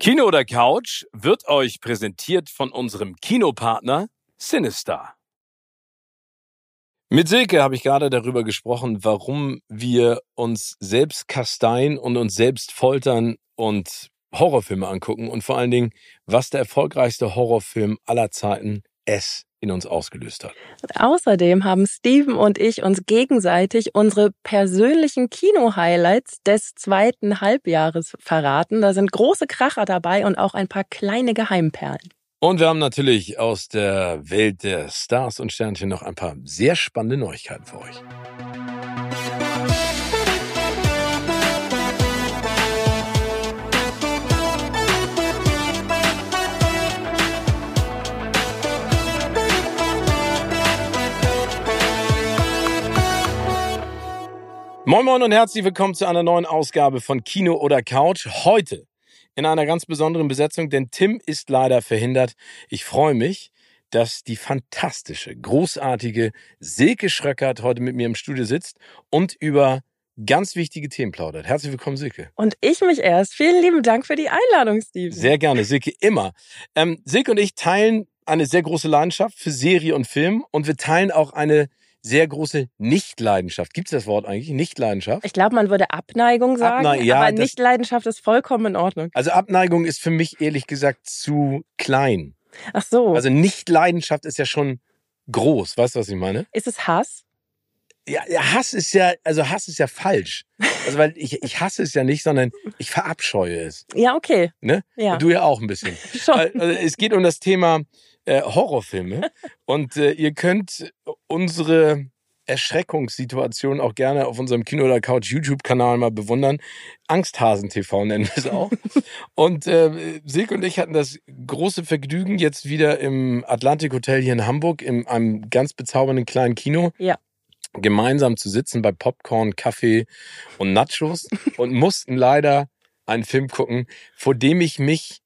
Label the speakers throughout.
Speaker 1: Kino oder Couch wird euch präsentiert von unserem Kinopartner Sinister. Mit Silke habe ich gerade darüber gesprochen, warum wir uns selbst kasteien und uns selbst foltern und Horrorfilme angucken und vor allen Dingen, was der erfolgreichste Horrorfilm aller Zeiten S in uns ausgelöst hat.
Speaker 2: Und außerdem haben Steven und ich uns gegenseitig unsere persönlichen Kino-Highlights des zweiten Halbjahres verraten. Da sind große Kracher dabei und auch ein paar kleine Geheimperlen.
Speaker 1: Und wir haben natürlich aus der Welt der Stars und Sternchen noch ein paar sehr spannende Neuigkeiten für euch. Moin Moin und herzlich willkommen zu einer neuen Ausgabe von Kino oder Couch. Heute in einer ganz besonderen Besetzung, denn Tim ist leider verhindert. Ich freue mich, dass die fantastische, großartige Silke Schröckert heute mit mir im Studio sitzt und über ganz wichtige Themen plaudert. Herzlich willkommen, Silke.
Speaker 2: Und ich mich erst. Vielen lieben Dank für die Einladung, Steven.
Speaker 1: Sehr gerne, Silke, immer. Ähm, Silke und ich teilen eine sehr große Leidenschaft für Serie und Film und wir teilen auch eine sehr große Nichtleidenschaft. Gibt es das Wort eigentlich? Nichtleidenschaft?
Speaker 2: Ich glaube, man würde Abneigung sagen,
Speaker 1: Abne ja,
Speaker 2: aber Nichtleidenschaft ist vollkommen in Ordnung.
Speaker 1: Also Abneigung ist für mich ehrlich gesagt zu klein.
Speaker 2: Ach so.
Speaker 1: Also Nichtleidenschaft ist ja schon groß. Weißt du, was ich meine?
Speaker 2: ist es Hass?
Speaker 1: Ja, ja, Hass ist ja, also Hass ist ja falsch. Also weil ich, ich hasse es ja nicht, sondern ich verabscheue es.
Speaker 2: Ja, okay.
Speaker 1: Ne?
Speaker 2: Ja,
Speaker 1: Du ja auch ein bisschen.
Speaker 2: schon.
Speaker 1: Also es geht um das Thema äh, Horrorfilme und äh, ihr könnt unsere Erschreckungssituation auch gerne auf unserem Kino oder Couch YouTube-Kanal mal bewundern. Angsthasen TV nennen wir es auch. und äh, Silke und ich hatten das große Vergnügen, jetzt wieder im Atlantic Hotel hier in Hamburg, in einem ganz bezaubernden kleinen Kino.
Speaker 2: Ja.
Speaker 1: Gemeinsam zu sitzen bei Popcorn, Kaffee und Nachos und mussten leider einen Film gucken, vor dem ich mich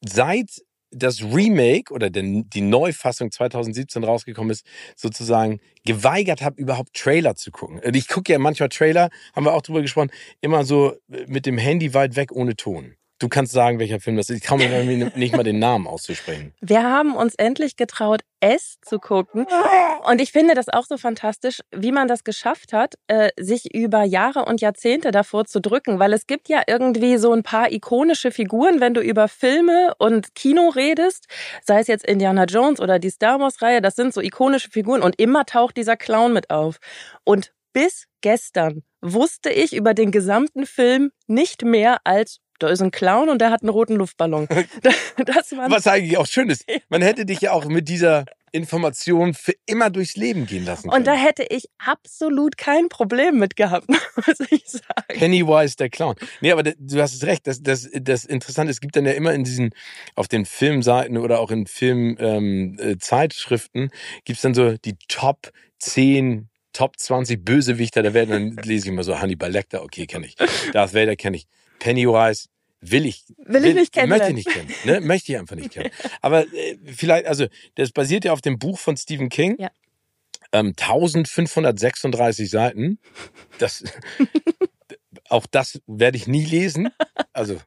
Speaker 1: seit das Remake oder den, die Neufassung 2017 rausgekommen ist, sozusagen geweigert habe, überhaupt Trailer zu gucken. Ich gucke ja manchmal Trailer, haben wir auch drüber gesprochen, immer so mit dem Handy weit weg ohne Ton. Du kannst sagen, welcher Film das ist. Ich traue mir irgendwie nicht mal den Namen auszusprechen.
Speaker 2: Wir haben uns endlich getraut, es zu gucken. Und ich finde das auch so fantastisch, wie man das geschafft hat, äh, sich über Jahre und Jahrzehnte davor zu drücken. Weil es gibt ja irgendwie so ein paar ikonische Figuren, wenn du über Filme und Kino redest, sei es jetzt Indiana Jones oder die Star Wars-Reihe, das sind so ikonische Figuren und immer taucht dieser Clown mit auf. Und bis gestern wusste ich über den gesamten Film nicht mehr als da ist ein Clown und der hat einen roten Luftballon.
Speaker 1: Was eigentlich auch schön ist. Man hätte dich ja auch mit dieser Information für immer durchs Leben gehen lassen können.
Speaker 2: Und da hätte ich absolut kein Problem mit gehabt, muss ich sagen.
Speaker 1: Pennywise der Clown. Nee, aber du hast es recht. Das, das, das Interessante, es gibt dann ja immer in diesen, auf den Filmseiten oder auch in Filmzeitschriften, ähm, Zeitschriften gibt's dann so die Top 10, Top 20 Bösewichter der Welt. Und dann lese ich immer so Hannibal Lecter, okay, kenne ich. Darth Vader kenne ich. Pennywise will ich.
Speaker 2: Will ich nicht
Speaker 1: Möchte ich nicht kennen. Ne? Möchte ich einfach nicht kennen. Aber äh, vielleicht, also das basiert ja auf dem Buch von Stephen King.
Speaker 2: Ja.
Speaker 1: Ähm, 1536 Seiten. Das, auch das werde ich nie lesen. Also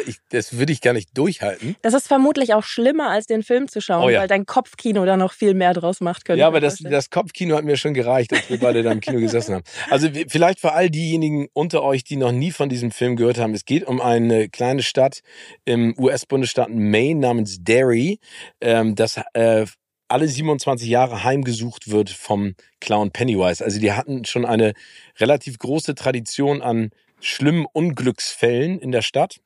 Speaker 1: ich, das würde ich gar nicht durchhalten.
Speaker 2: Das ist vermutlich auch schlimmer, als den Film zu schauen,
Speaker 1: Oh ja.
Speaker 2: weil dein Kopfkino da noch viel mehr draus macht. könnte
Speaker 1: Ja, aber das, das Kopfkino hat mir schon gereicht, als wir beide da im Kino gesessen haben. Also vielleicht für all diejenigen unter euch, die noch nie von diesem Film gehört haben. Es geht um eine kleine Stadt im US-Bundesstaat Maine namens Derry, ähm, das äh, alle 27 Jahre heimgesucht wird vom Clown Pennywise. Also die hatten schon eine relativ große Tradition an schlimmen Unglücksfällen in der Stadt.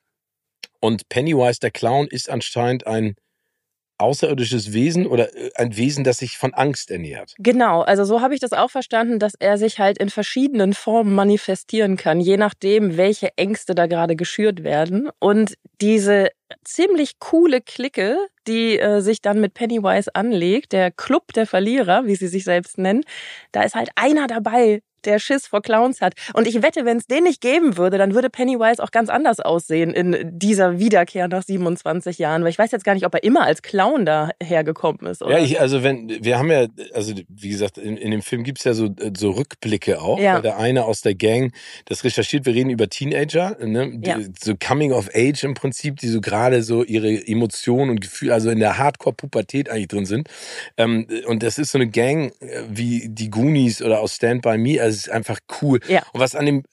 Speaker 1: Und Pennywise, der Clown, ist anscheinend ein außerirdisches Wesen oder äh, ein Wesen, das sich von Angst ernährt.
Speaker 2: Genau, also so habe ich das auch verstanden, dass er sich halt in verschiedenen Formen manifestieren kann, je nachdem, welche Ängste da gerade geschürt werden. Und diese ziemlich coole Clique, die äh, sich dann mit Pennywise anlegt, der Club der Verlierer, wie sie sich selbst nennen, da ist halt einer dabei, der Schiss vor Clowns hat. Und ich wette, wenn es den nicht geben würde, dann würde Pennywise auch ganz anders aussehen in dieser Wiederkehr nach 27 Jahren. Weil ich weiß jetzt gar nicht, ob er immer als Clown da hergekommen ist. Oder?
Speaker 1: Ja, ich, also wenn, wir haben ja, also wie gesagt, in, in dem Film gibt's ja so, so Rückblicke auch.
Speaker 2: Ja.
Speaker 1: Weil der eine aus der Gang das recherchiert, wir reden über Teenager, ne? Die,
Speaker 2: Ja.
Speaker 1: so Coming of Age im Prinzip, die so gerade so ihre Emotionen und Gefühle, also in der Hardcore-Pubertät eigentlich drin sind. Ähm, und das ist so eine Gang äh, wie die Goonies oder aus Stand By Me, also es ist einfach cool.
Speaker 2: Ja.
Speaker 1: Und was an dem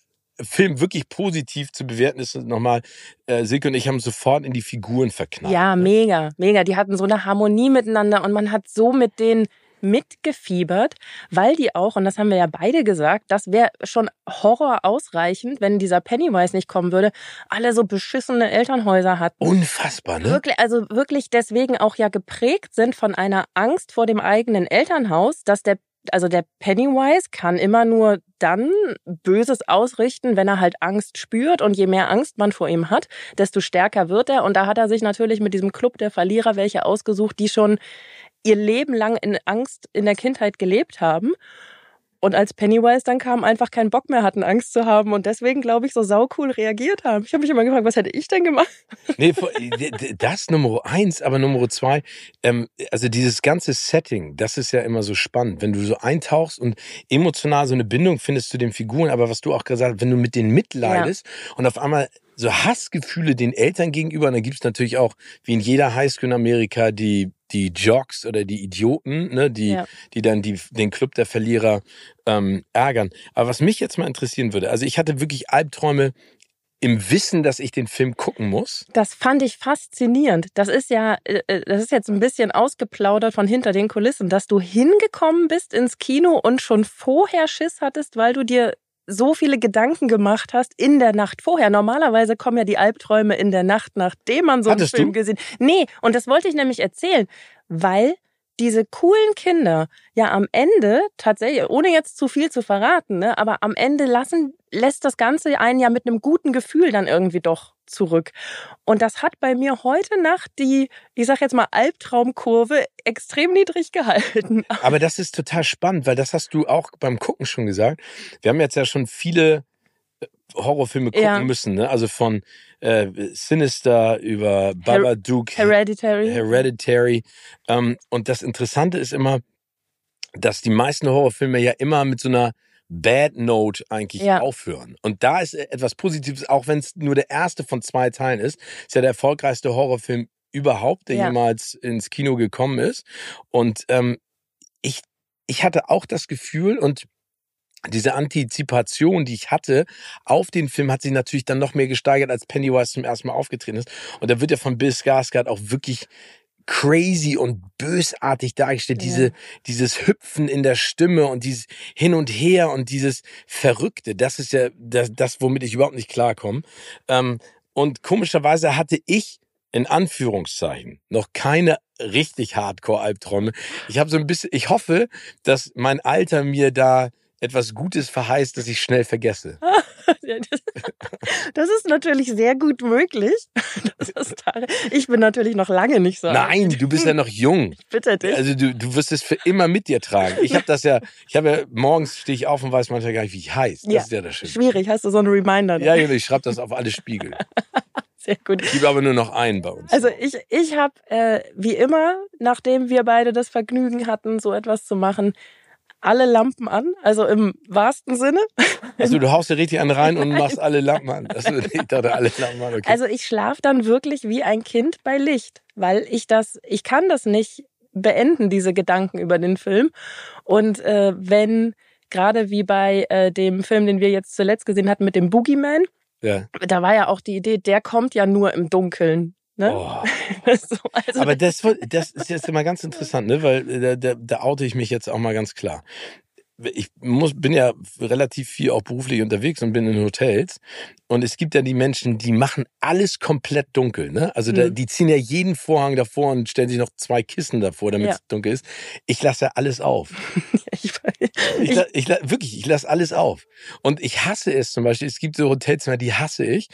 Speaker 1: Film wirklich positiv zu bewerten ist, nochmal, äh, Silke und ich haben sofort in die Figuren verknallt.
Speaker 2: Ja,
Speaker 1: ne?
Speaker 2: mega, mega. Die hatten so eine Harmonie miteinander und man hat so mit denen mitgefiebert, weil die auch, und das haben wir ja beide gesagt, das wäre schon Horror ausreichend, wenn dieser Pennywise nicht kommen würde, alle so beschissene Elternhäuser hatten.
Speaker 1: Unfassbar, ne?
Speaker 2: Wirklich, also wirklich deswegen auch ja geprägt sind von einer Angst vor dem eigenen Elternhaus, dass der also der Pennywise kann immer nur dann Böses ausrichten, wenn er halt Angst spürt. Und je mehr Angst man vor ihm hat, desto stärker wird er. Und da hat er sich natürlich mit diesem Club der Verlierer welche ausgesucht, die schon ihr Leben lang in Angst in der Kindheit gelebt haben. Und als Pennywise dann kam, einfach keinen Bock mehr hatten, Angst zu haben. Und deswegen, glaube ich, so saucool reagiert haben. Ich habe mich immer gefragt, was hätte ich denn gemacht?
Speaker 1: Nee, vor- das Nummer eins, aber Nummer zwei, ähm, also dieses ganze Setting, das ist ja immer so spannend, wenn du so eintauchst und emotional so eine Bindung findest zu den Figuren, aber was du auch gesagt hast, wenn du mit denen mitleidest und auf einmal so Hassgefühle den Eltern gegenüber, und dann gibt's natürlich auch, wie in jeder Highschool in Amerika, die die Jocks oder die Idioten, ne, die,
Speaker 2: Ja.
Speaker 1: die dann die, den Club der Verlierer ähm, ärgern. Aber was mich jetzt mal interessieren würde, also ich hatte wirklich Albträume im Wissen, dass ich den Film gucken muss.
Speaker 2: Das fand ich faszinierend. Das ist ja, äh, äh, das ist jetzt ein bisschen ausgeplaudert von hinter den Kulissen, dass du hingekommen bist ins Kino und schon vorher Schiss hattest, weil du dir so viele Gedanken gemacht hast in der Nacht vorher. Normalerweise kommen ja die Albträume in der Nacht, nachdem man so einen
Speaker 1: Hattest
Speaker 2: Film
Speaker 1: du?
Speaker 2: gesehen. Nee, und das wollte ich nämlich erzählen, weil diese coolen Kinder ja am Ende tatsächlich, ohne jetzt zu viel zu verraten, ne, aber am Ende lassen, lässt das Ganze einen ja mit einem guten Gefühl dann irgendwie doch zurück. Und das hat bei mir heute Nacht die, ich sag jetzt mal, Albtraumkurve extrem niedrig gehalten.
Speaker 1: Aber das ist total spannend, weil das hast du auch beim Gucken schon gesagt. Wir haben jetzt ja schon viele äh, Horrorfilme gucken
Speaker 2: Ja.
Speaker 1: müssen, ne? Also von äh, Sinister über Babadook,
Speaker 2: Hereditary.
Speaker 1: Hereditary. Ähm, und das Interessante ist immer, dass die meisten Horrorfilme ja immer mit so einer Bad Note eigentlich
Speaker 2: Ja.
Speaker 1: aufhören. Und da ist etwas Positives, auch wenn es nur der erste von zwei Teilen ist. Ist ja der erfolgreichste Horrorfilm überhaupt, der
Speaker 2: Ja.
Speaker 1: jemals ins Kino gekommen ist. Und ähm, ich, ich hatte auch das Gefühl und diese Antizipation, die ich hatte auf den Film, hat sich natürlich dann noch mehr gesteigert, als Pennywise zum ersten Mal aufgetreten ist. Und da wird ja von Bill Skarsgård auch wirklich crazy und bösartig dargestellt.
Speaker 2: Ja.
Speaker 1: Diese, dieses Hüpfen in der Stimme und dieses Hin und Her und dieses Verrückte, das ist ja das, das womit ich überhaupt nicht klarkomme. Ähm, und komischerweise hatte ich in Anführungszeichen noch keine richtig Hardcore-Albträume. Ich habe so ein bisschen, ich hoffe, dass mein Alter mir da etwas Gutes verheißt, das ich schnell vergesse.
Speaker 2: Das- ist natürlich sehr gut möglich. Ich bin natürlich noch lange nicht so. alt.
Speaker 1: Nein, du bist ja noch jung.
Speaker 2: Ich bitte dich.
Speaker 1: Also du, du wirst es für immer mit dir tragen. Ich habe das ja, ich habe ja, morgens stehe ich auf und weiß manchmal gar nicht, wie ich heiße. Das
Speaker 2: Ja,
Speaker 1: ist ja das Schöne.
Speaker 2: Schwierig, hast du so einen Reminder?
Speaker 1: Ja, ich schreibe das auf alle Spiegel.
Speaker 2: Sehr gut.
Speaker 1: Es gibt aber nur noch einen bei uns.
Speaker 2: Also ich, ich habe äh, wie immer, nachdem wir beide das Vergnügen hatten, so etwas zu machen, alle Lampen an, also im wahrsten Sinne.
Speaker 1: Also du haust dir richtig einen rein und machst alle Lampen an. Also ich dachte alle Lampen an, okay.
Speaker 2: Also ich schlafe dann wirklich wie ein Kind bei Licht, weil ich das, ich kann das nicht beenden, diese Gedanken über den Film. Und äh, wenn gerade wie bei äh, dem Film, den wir jetzt zuletzt gesehen hatten mit dem Boogeyman,
Speaker 1: ja.
Speaker 2: da war ja auch die Idee, der kommt ja nur im Dunkeln. Ne?
Speaker 1: Oh.
Speaker 2: so, also,
Speaker 1: Aber das, das ist jetzt immer ganz interessant, ne? weil äh, da, da, da oute ich mich jetzt auch mal ganz klar. Ich muss, bin ja relativ viel auch beruflich unterwegs und bin in Hotels. Und es gibt ja die Menschen, die machen alles komplett dunkel. Ne? Also da,
Speaker 2: Mhm.
Speaker 1: die ziehen ja jeden Vorhang davor und stellen sich noch zwei Kissen davor, damit
Speaker 2: Ja.
Speaker 1: es dunkel ist. Ich lasse ja alles auf.
Speaker 2: ich,
Speaker 1: Ich, la- ich, la- wirklich, ich lasse alles auf. Und ich hasse es zum Beispiel. Es gibt so Hotelzimmer, die hasse ich.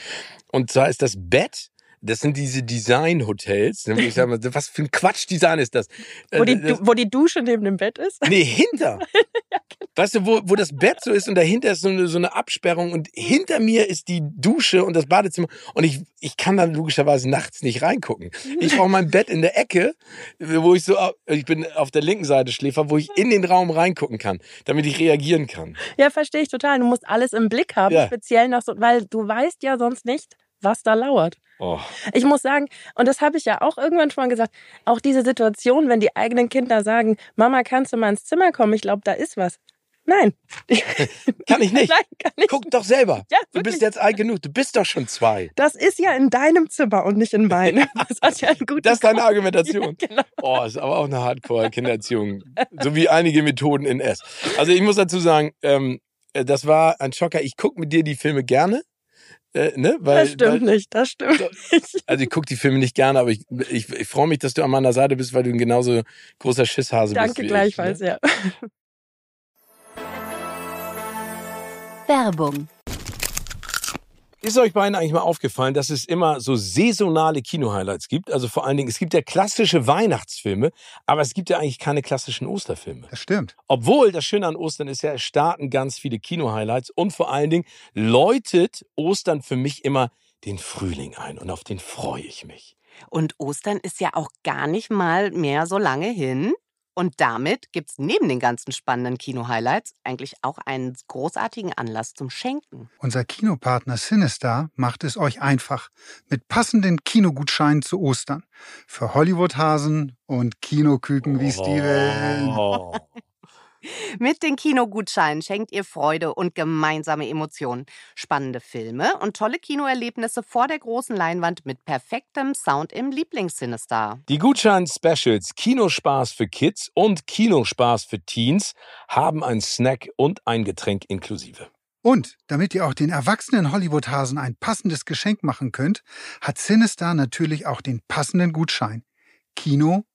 Speaker 1: Und zwar ist das Bett. Das sind diese Design-Hotels. Ich sag mal, was für ein Quatsch-Design ist das?
Speaker 2: wo, die,
Speaker 1: Äh, das
Speaker 2: wo die Dusche neben dem Bett ist.
Speaker 1: nee, hinter. weißt du, wo, wo das Bett so ist und dahinter ist so eine, so eine Absperrung und hinter mir ist die Dusche und das Badezimmer und ich, ich kann dann logischerweise nachts nicht reingucken. Ich brauche mein Bett in der Ecke, wo ich so, ich bin auf der linken Seite Schläfer, wo ich in den Raum reingucken kann, damit ich reagieren kann.
Speaker 2: Ja, verstehe ich total. Du musst alles im Blick haben, ja. speziell noch so, weil du weißt ja sonst nicht, was da lauert. Oh. Ich muss sagen, und das habe ich ja auch irgendwann schon gesagt, auch diese Situation, wenn die eigenen Kinder sagen, Mama, kannst du mal ins Zimmer kommen? Ich glaube, da ist was. Nein.
Speaker 1: kann ich nicht. Nein, kann ich Guck doch selber. Ja, du bist jetzt alt genug. Du bist doch schon zwei.
Speaker 2: Das ist ja in deinem Zimmer und nicht in meinem.
Speaker 1: Das, hat ja einen guten das ist deine Argumentation. Ja, genau. Oh, ist aber auch eine Hardcore-Kindererziehung. so wie einige Methoden in S. Also ich muss dazu sagen, ähm, äh, das war ein Schocker. Ich gucke mit dir die Filme gerne.
Speaker 2: Äh, ne? weil, das stimmt weil, nicht, das stimmt nicht.
Speaker 1: Also ich gucke die Filme nicht gerne, aber ich, ich, ich freue mich, dass du an meiner Seite bist, weil du ein genauso großer Schisshase
Speaker 2: Danke
Speaker 1: bist.
Speaker 2: Danke gleichfalls, ich, ne? ja.
Speaker 3: Werbung
Speaker 1: ist euch beiden eigentlich mal aufgefallen, dass es immer so saisonale Kino-Highlights gibt? Also vor allen Dingen, es gibt ja klassische Weihnachtsfilme, aber es gibt ja eigentlich keine klassischen Osterfilme.
Speaker 4: Das stimmt.
Speaker 1: Obwohl, das Schöne an Ostern ist ja, es starten ganz viele Kino-Highlights und vor allen Dingen läutet Ostern für mich immer den Frühling ein und auf den freue ich mich.
Speaker 3: Und Ostern ist ja auch gar nicht mal mehr so lange hin. Und damit gibt es neben den ganzen spannenden Kino-Highlights eigentlich auch einen großartigen Anlass zum Schenken.
Speaker 4: Unser Kinopartner Sinister macht es euch einfach mit passenden Kinogutscheinen zu Ostern. Für Hollywood-Hasen und Kinoküken wie Steven.
Speaker 3: Mit den Kinogutscheinen schenkt ihr Freude und gemeinsame Emotionen, spannende Filme und tolle Kinoerlebnisse vor der großen Leinwand mit perfektem Sound im Lieblingssinister.
Speaker 1: Die Gutschein-Specials Kinospaß für Kids und Kinospaß für Teens haben ein Snack und ein Getränk inklusive.
Speaker 4: Und damit ihr auch den erwachsenen Hollywood-Hasen ein passendes Geschenk machen könnt, hat Sinister natürlich auch den passenden Gutschein. Kino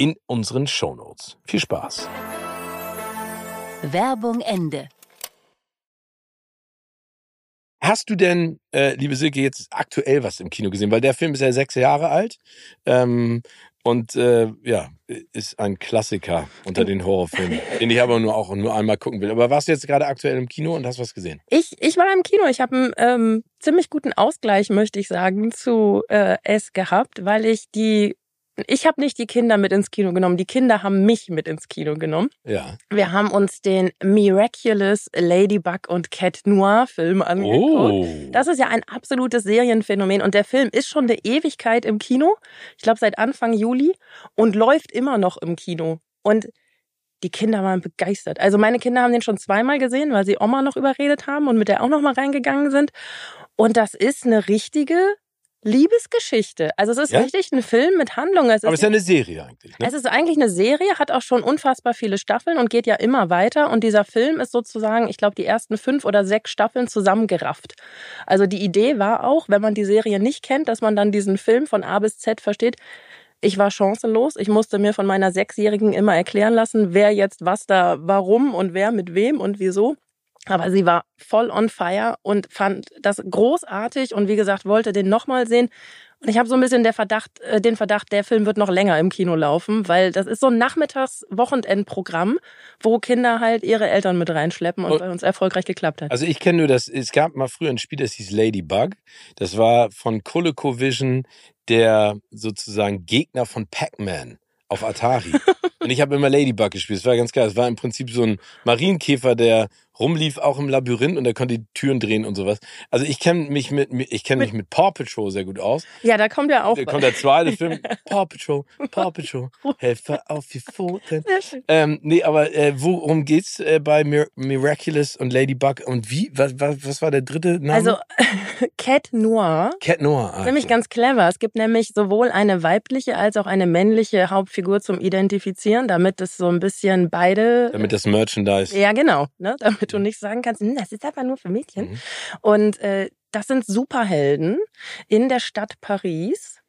Speaker 1: in unseren Shownotes. Viel Spaß.
Speaker 3: Werbung Ende.
Speaker 1: Hast du denn, äh, liebe Silke, jetzt aktuell was im Kino gesehen? Weil der Film ist ja sechs Jahre alt ähm, und äh, ja, ist ein Klassiker unter den Horrorfilmen, den ich aber nur auch nur einmal gucken will. Aber warst du jetzt gerade aktuell im Kino und hast was gesehen?
Speaker 2: Ich, ich war im Kino. Ich habe einen ähm, ziemlich guten Ausgleich, möchte ich sagen, zu äh, es gehabt, weil ich die ich habe nicht die Kinder mit ins Kino genommen, die Kinder haben mich mit ins Kino genommen.
Speaker 1: Ja.
Speaker 2: Wir haben uns den Miraculous Ladybug und Cat Noir Film angeguckt. Oh. Das ist ja ein absolutes Serienphänomen und der Film ist schon eine Ewigkeit im Kino. Ich glaube seit Anfang Juli und läuft immer noch im Kino. Und die Kinder waren begeistert. Also meine Kinder haben den schon zweimal gesehen, weil sie Oma noch überredet haben und mit der auch noch mal reingegangen sind. Und das ist eine richtige Liebesgeschichte. Also es ist ja? richtig ein Film mit Handlung.
Speaker 1: Es Aber es ist ja eine Serie eigentlich.
Speaker 2: Ne? Es ist eigentlich eine Serie, hat auch schon unfassbar viele Staffeln und geht ja immer weiter. Und dieser Film ist sozusagen, ich glaube, die ersten fünf oder sechs Staffeln zusammengerafft. Also die Idee war auch, wenn man die Serie nicht kennt, dass man dann diesen Film von A bis Z versteht. Ich war chancenlos. Ich musste mir von meiner Sechsjährigen immer erklären lassen, wer jetzt was da, warum und wer mit wem und wieso. Aber sie war voll on fire und fand das großartig und wie gesagt, wollte den nochmal sehen. Und ich habe so ein bisschen der Verdacht, äh, den Verdacht, der Film wird noch länger im Kino laufen, weil das ist so ein Nachmittags-Wochenendprogramm, wo Kinder halt ihre Eltern mit reinschleppen und, und bei uns erfolgreich geklappt hat.
Speaker 1: Also ich kenne nur das, es gab mal früher ein Spiel, das hieß Ladybug. Das war von ColecoVision der sozusagen Gegner von Pac-Man auf Atari. und ich habe immer Ladybug gespielt. Das war ganz geil. Es war im Prinzip so ein Marienkäfer, der rumlief, auch im Labyrinth und er konnte die Türen drehen und sowas. Also ich kenne mich mit, ich kenne mich mit Paw Patrol sehr gut aus.
Speaker 2: Ja, da kommt ja auch.
Speaker 1: Da kommt der zweite Film, Paw Patrol, Paw Patrol, Helfer auf die Pfoten. Ähm, nee, aber äh, worum geht's äh, bei Mir Miraculous und Ladybug und wie, was, was, was war der dritte Name?
Speaker 2: Also Cat Noir.
Speaker 1: Cat Noir. Ah,
Speaker 2: Nämlich ganz clever. Es gibt nämlich sowohl eine weibliche als auch eine männliche Hauptfigur zum Identifizieren, damit es so ein bisschen beide.
Speaker 1: Damit das Merchandise.
Speaker 2: Ja, genau. Ne? Damit du nicht sagen kannst, "Hm, das ist aber nur für Mädchen.
Speaker 1: Mhm.
Speaker 2: Und äh, das sind Superhelden in der Stadt Paris.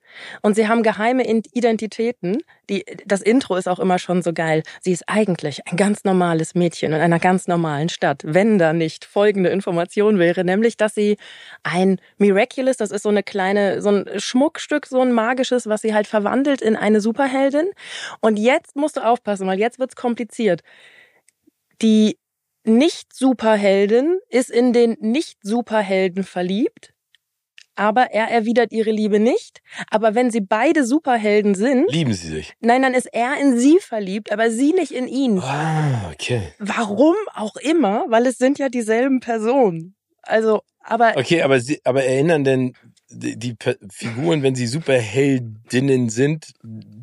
Speaker 2: Und sie haben geheime Identitäten. Die, das Intro ist auch immer schon so geil. Sie ist eigentlich ein ganz normales Mädchen in einer ganz normalen Stadt. Wenn da nicht folgende Information wäre, nämlich, dass sie ein Miraculous, das ist so eine kleine, so ein Schmuckstück, so ein magisches, was sie halt verwandelt in eine Superheldin. Und jetzt musst du aufpassen, weil jetzt wird's kompliziert. Die Nicht-Superheldin ist in den Nicht-Superhelden verliebt, aber er erwidert ihre Liebe nicht. Aber wenn sie beide Superhelden sind,
Speaker 1: Lieben sie sich.
Speaker 2: nein, dann ist er in sie verliebt, aber sie nicht in ihn.
Speaker 1: Ah, okay.
Speaker 2: Warum auch immer, weil es sind ja dieselben Personen. Also, aber
Speaker 1: Okay, aber sie, aber erinnern denn die, die Figuren, wenn sie Superheldinnen sind,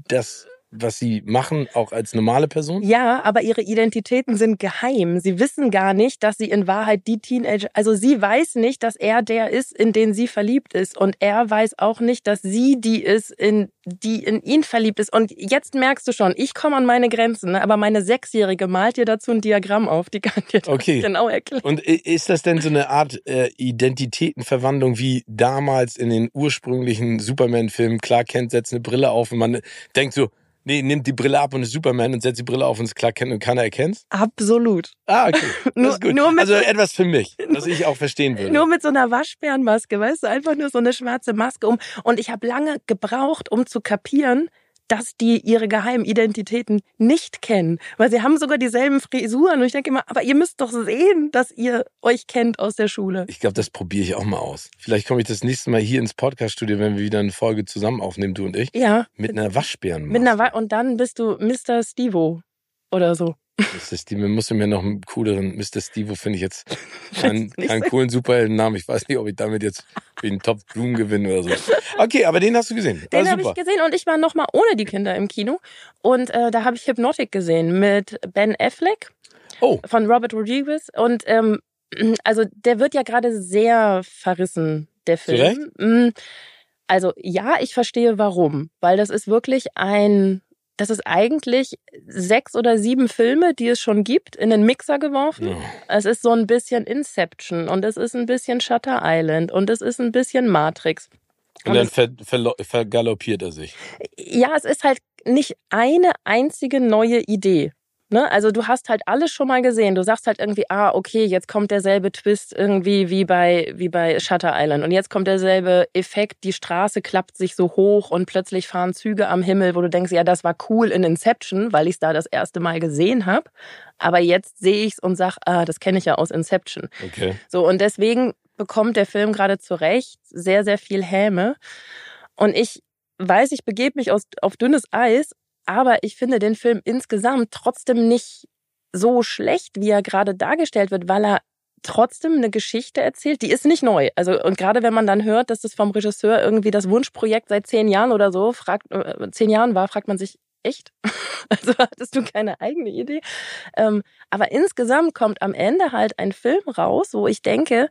Speaker 1: das, was sie machen, auch als normale Person?
Speaker 2: Ja, aber ihre Identitäten sind geheim. Sie wissen gar nicht, dass sie in Wahrheit die Teenager, also sie weiß nicht, dass er der ist, in den sie verliebt ist. Und er weiß auch nicht, dass sie die ist, in die in ihn verliebt ist. Und jetzt merkst du schon, ich komme an meine Grenzen, ne? aber meine Sechsjährige malt dir dazu ein Diagramm auf, die kann dir das
Speaker 1: Okay.
Speaker 2: genau erklären.
Speaker 1: Und ist das denn so eine Art äh, Identitätenverwandlung wie damals in den ursprünglichen Superman-Filmen? Clark Kent setzt eine Brille auf und man denkt so, nee, nimmt die Brille ab und ist Superman und setzt die Brille auf und ist Clark Kent und keiner erkennt's?
Speaker 2: Absolut.
Speaker 1: Ah, okay. Das
Speaker 2: Nur-
Speaker 1: ist gut.
Speaker 2: nur mit
Speaker 1: also
Speaker 2: so-
Speaker 1: etwas für mich, das ich auch verstehen würde.
Speaker 2: Nur mit so einer Waschbärenmaske, weißt du, einfach nur so eine schwarze Maske um. Und ich habe lange gebraucht, um zu kapieren, dass die ihre geheimen Identitäten nicht kennen. Weil sie haben sogar dieselben Frisuren. Und ich denke immer, aber ihr müsst doch sehen, dass ihr euch kennt aus der Schule.
Speaker 1: Ich glaube, das probiere ich auch mal aus. Vielleicht komme ich das nächste Mal hier ins Podcast-Studio, wenn wir wieder eine Folge zusammen aufnehmen, du und ich,
Speaker 2: Ja.
Speaker 1: mit einer Waschbären.
Speaker 2: Mit einer Wa und dann bist du Mr. Stevo oder so.
Speaker 1: Mr. Steve, musst du mir noch einen cooleren Mr. Steve, finde ich jetzt keinen
Speaker 2: so-
Speaker 1: coolen Superheldennamen. Ich weiß nicht, ob ich damit jetzt wie einen Top Doom gewinne oder so. Okay, aber den hast du gesehen.
Speaker 2: Den habe
Speaker 1: super.
Speaker 2: ich gesehen und ich war noch mal ohne die Kinder im Kino. Und äh, da habe ich Hypnotic gesehen mit Ben Affleck.
Speaker 1: Oh,
Speaker 2: von Robert Rodriguez. Und ähm, also der wird ja gerade sehr verrissen, der? Film. Mm, Also ja, ich verstehe warum. Weil das ist wirklich ein, das ist eigentlich sechs oder sieben Filme, die es schon gibt, in den Mixer geworfen.
Speaker 1: ja.
Speaker 2: Es ist so ein bisschen Inception und es ist ein bisschen Shutter Island und es ist ein bisschen Matrix.
Speaker 1: Und dann ver, verlo- vergaloppiert er sich.
Speaker 2: ja, es ist halt nicht eine einzige neue Idee. Ne? Also du hast halt alles schon mal gesehen. Du sagst halt irgendwie, ah, okay, jetzt kommt derselbe Twist irgendwie wie bei, wie bei Shutter Island. Und jetzt kommt derselbe Effekt, die Straße klappt sich so hoch und plötzlich fahren Züge am Himmel, wo du denkst, ja, das war cool in Inception, weil ich es da das erste Mal gesehen habe. Aber jetzt sehe ich's und sag, ah, das kenne ich ja aus Inception.
Speaker 1: Okay.
Speaker 2: So, und deswegen bekommt der Film gerade zu Recht sehr, sehr viel Häme. Und ich weiß, ich begebe mich aus, auf dünnes Eis, aber ich finde den Film insgesamt trotzdem nicht so schlecht, wie er gerade dargestellt wird, weil er trotzdem eine Geschichte erzählt, die ist nicht neu. Also und gerade wenn man dann hört, dass das vom Regisseur irgendwie das Wunschprojekt seit zehn Jahren oder so, fragt äh, zehn Jahren war, fragt man sich echt. Also hattest du keine eigene Idee? Ähm, aber insgesamt kommt am Ende halt ein Film raus, wo ich denke,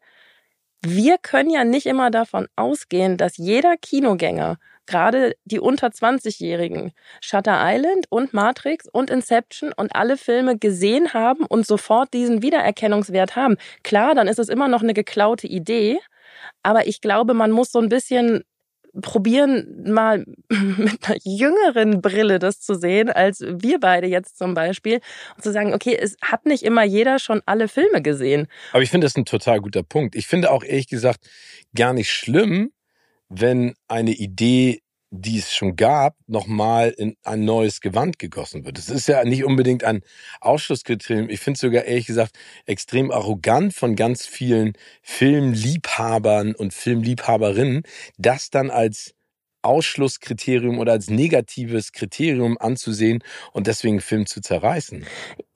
Speaker 2: wir können ja nicht immer davon ausgehen, dass jeder Kinogänger, gerade die unter 20-Jährigen, Shutter Island und Matrix und Inception und alle Filme gesehen haben und sofort diesen Wiedererkennungswert haben. Klar, dann ist es immer noch eine geklaute Idee, aber ich glaube, man muss so ein bisschen probieren, mal mit einer jüngeren Brille das zu sehen, als wir beide jetzt zum Beispiel, und zu sagen, okay, es hat nicht immer jeder schon alle Filme gesehen.
Speaker 1: Aber ich finde das ein total guter Punkt. Ich finde auch ehrlich gesagt gar nicht schlimm, wenn eine Idee, die es schon gab, nochmal in ein neues Gewand gegossen wird. Das ist ja nicht unbedingt ein Ausschlusskriterium. Ich finde es sogar ehrlich gesagt extrem arrogant von ganz vielen Filmliebhabern und Filmliebhaberinnen, das dann als Ausschlusskriterium oder als negatives Kriterium anzusehen und deswegen Film zu zerreißen.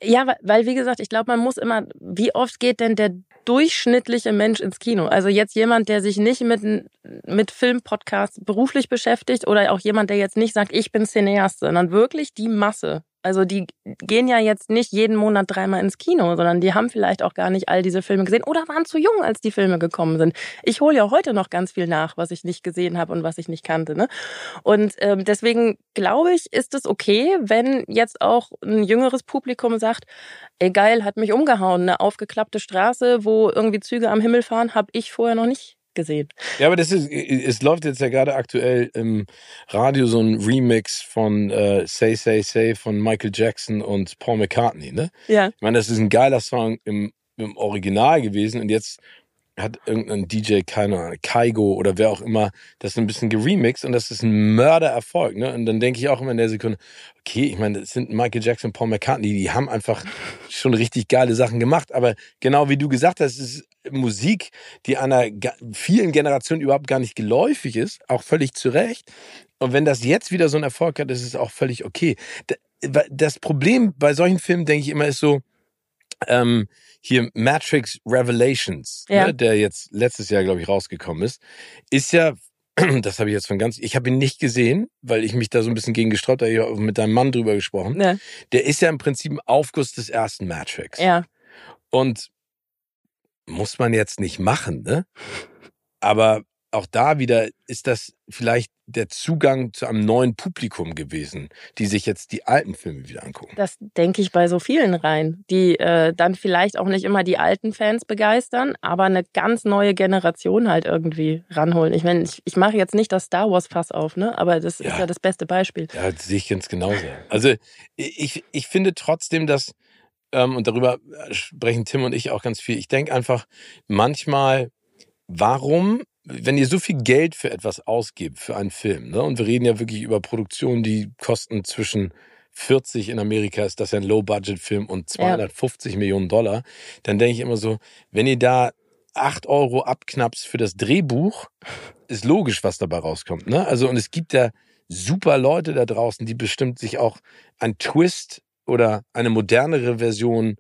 Speaker 2: Ja, weil wie gesagt, ich glaube, man muss immer, wie oft geht denn der durchschnittliche Mensch ins Kino? Also jetzt jemand, der sich nicht mit, mit Filmpodcasts beruflich beschäftigt oder auch jemand, der jetzt nicht sagt, ich bin Cineast, sondern wirklich die Masse. Also die gehen ja jetzt nicht jeden Monat dreimal ins Kino, sondern die haben vielleicht auch gar nicht all diese Filme gesehen oder waren zu jung, als die Filme gekommen sind. Ich hole ja heute noch ganz viel nach, was ich nicht gesehen habe und was ich nicht kannte. Ne? Und ähm, deswegen glaube ich, ist es okay, wenn jetzt auch ein jüngeres Publikum sagt, ey geil, hat mich umgehauen, eine aufgeklappte Straße, wo irgendwie Züge am Himmel fahren, habe ich vorher noch nicht gesehen.
Speaker 1: Ja, aber das ist, es läuft jetzt ja gerade aktuell im Radio so ein Remix von äh, Say Say Say von Michael Jackson und Paul McCartney, ne?
Speaker 2: Ja.
Speaker 1: Ich meine, das ist ein geiler Song im, im Original gewesen und jetzt hat irgendein DJ, keine Ahnung, Kaigo oder wer auch immer, das ein bisschen geremixed und das ist ein Mördererfolg, ne? Und dann denke ich auch immer in der Sekunde, okay, ich meine, das sind Michael Jackson, Paul McCartney, die haben einfach schon richtig geile Sachen gemacht, aber genau wie du gesagt hast, es ist Musik, die einer vielen Generationen überhaupt gar nicht geläufig ist, auch völlig zu Recht. Und wenn das jetzt wieder so einen Erfolg hat, ist es auch völlig okay. Das Problem bei solchen Filmen, denke ich immer, ist so, ähm, hier Matrix Revelations,
Speaker 2: Ja.
Speaker 1: ne, der jetzt letztes Jahr, glaube ich, rausgekommen ist, ist ja, das habe ich jetzt von ganz, ich habe ihn nicht gesehen, weil ich mich da so ein bisschen gegen gesträubt habe, ich habe mit deinem Mann drüber gesprochen.
Speaker 2: Ja.
Speaker 1: Der ist ja im Prinzip ein Aufguss des ersten Matrix.
Speaker 2: ja.
Speaker 1: Und muss man jetzt nicht machen, ne? Aber auch da wieder ist das vielleicht der Zugang zu einem neuen Publikum gewesen, die sich jetzt die alten Filme wieder angucken.
Speaker 2: Das denke ich bei so vielen rein, die äh, dann vielleicht auch nicht immer die alten Fans begeistern, aber eine ganz neue Generation halt irgendwie ranholen. Ich meine, ich, ich mache jetzt nicht das Star Wars Fass auf, ne? Aber das ist
Speaker 1: Ja.
Speaker 2: ja das beste Beispiel.
Speaker 1: Ja, das sehe ich ganz genauso. Also ich, ich finde trotzdem, dass, ähm, und darüber sprechen Tim und ich auch ganz viel, ich denke einfach manchmal, warum, wenn ihr so viel Geld für etwas ausgebt, für einen Film, ne, und wir reden ja wirklich über Produktionen, die kosten zwischen 40 in Amerika ist das ja ein Low-Budget-Film und 250 Millionen Dollar, dann denke ich immer so, wenn ihr da 8 Euro abknappst für das Drehbuch, ist logisch, was dabei rauskommt. Ne? Also, und es gibt ja super Leute da draußen, die bestimmt sich auch ein Twist oder eine modernere Version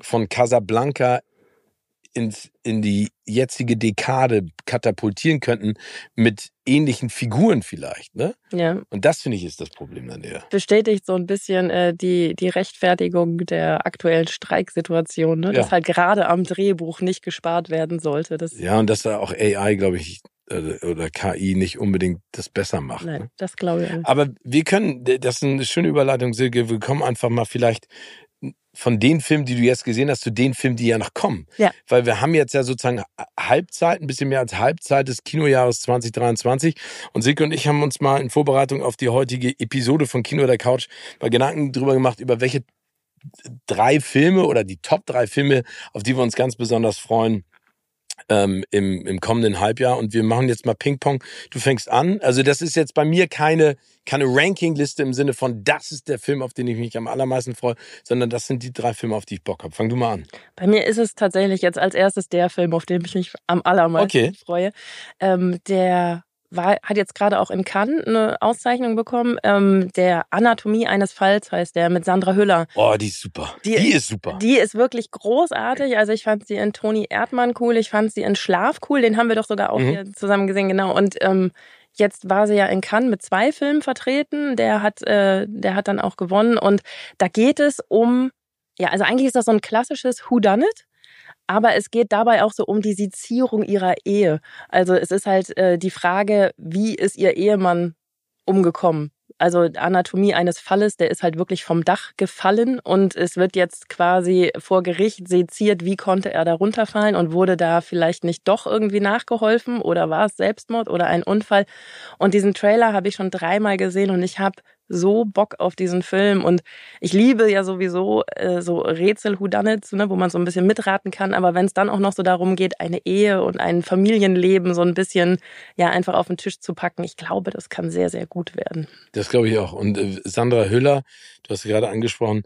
Speaker 1: von Casablanca ins, in die jetzige Dekade katapultieren könnten mit ähnlichen Figuren vielleicht. Ne?
Speaker 2: Ja.
Speaker 1: Und das finde ich ist das Problem dann eher.
Speaker 2: Bestätigt so ein bisschen äh, die, die Rechtfertigung der aktuellen Streiksituation, ne? dass
Speaker 1: Ja.
Speaker 2: halt gerade am Drehbuch nicht gespart werden sollte. Das,
Speaker 1: Ja, und dass da auch AI, glaube ich, oder KI nicht unbedingt das besser macht.
Speaker 2: nein,
Speaker 1: Ne?
Speaker 2: das glaube ich auch nicht.
Speaker 1: Aber wir können, das ist eine schöne Überleitung, Silke, wir kommen einfach mal vielleicht von den Filmen, die du jetzt gesehen hast, zu den Filmen, die ja noch kommen.
Speaker 2: Ja.
Speaker 1: Weil wir haben jetzt ja sozusagen Halbzeit, ein bisschen mehr als Halbzeit des Kinojahres 2023. Und Silke und ich haben uns mal in Vorbereitung auf die heutige Episode von Kino der Couch mal Gedanken drüber gemacht, über welche drei Filme oder die Top drei Filme, auf die wir uns ganz besonders freuen, ähm, im, im kommenden Halbjahr. Und wir machen jetzt mal Ping-Pong. Du fängst an. Also das ist jetzt bei mir keine, keine Ranking-Liste im Sinne von, das ist der Film, auf den ich mich am allermeisten freue, sondern das sind die drei Filme, auf die ich Bock habe. Fang du mal an.
Speaker 2: Bei mir ist es tatsächlich jetzt als erstes der Film, auf den ich mich am allermeisten
Speaker 1: Okay.
Speaker 2: freue. Ähm, der war, hat jetzt gerade auch in Cannes eine Auszeichnung bekommen. Ähm, der Anatomie eines Falls heißt der mit Sandra Hüller.
Speaker 1: Oh, die ist super. Die,
Speaker 2: Die-
Speaker 1: ist super.
Speaker 2: Die ist wirklich großartig. Also ich fand sie in Toni Erdmann cool. Ich fand sie in Schlaf cool. Den haben wir doch sogar auch
Speaker 1: Mhm.
Speaker 2: hier zusammen gesehen, genau. Und ähm, jetzt war sie ja in Cannes mit zwei Filmen vertreten. Der hat, äh, der hat dann auch gewonnen. Und da geht es um, ja, also eigentlich ist das so ein klassisches Who Done It. Aber es geht dabei auch so um die Sezierung ihrer Ehe. Also es ist halt äh, die Frage, wie ist ihr Ehemann umgekommen? Also Anatomie eines Falles, der ist halt wirklich vom Dach gefallen und es wird jetzt quasi vor Gericht seziert, wie konnte er da runterfallen und wurde da vielleicht nicht doch irgendwie nachgeholfen oder war es Selbstmord oder ein Unfall. Und diesen Trailer habe ich schon dreimal gesehen und ich habe so Bock auf diesen Film und ich liebe ja sowieso äh, so Rätsel Whodunits, ne, wo man so ein bisschen mitraten kann, aber wenn es dann auch noch so darum geht, eine Ehe und ein Familienleben so ein bisschen ja einfach auf den Tisch zu packen, ich glaube, das kann sehr sehr gut werden.
Speaker 1: Das glaube ich auch. Und äh, Sandra Hüller, du hast gerade angesprochen,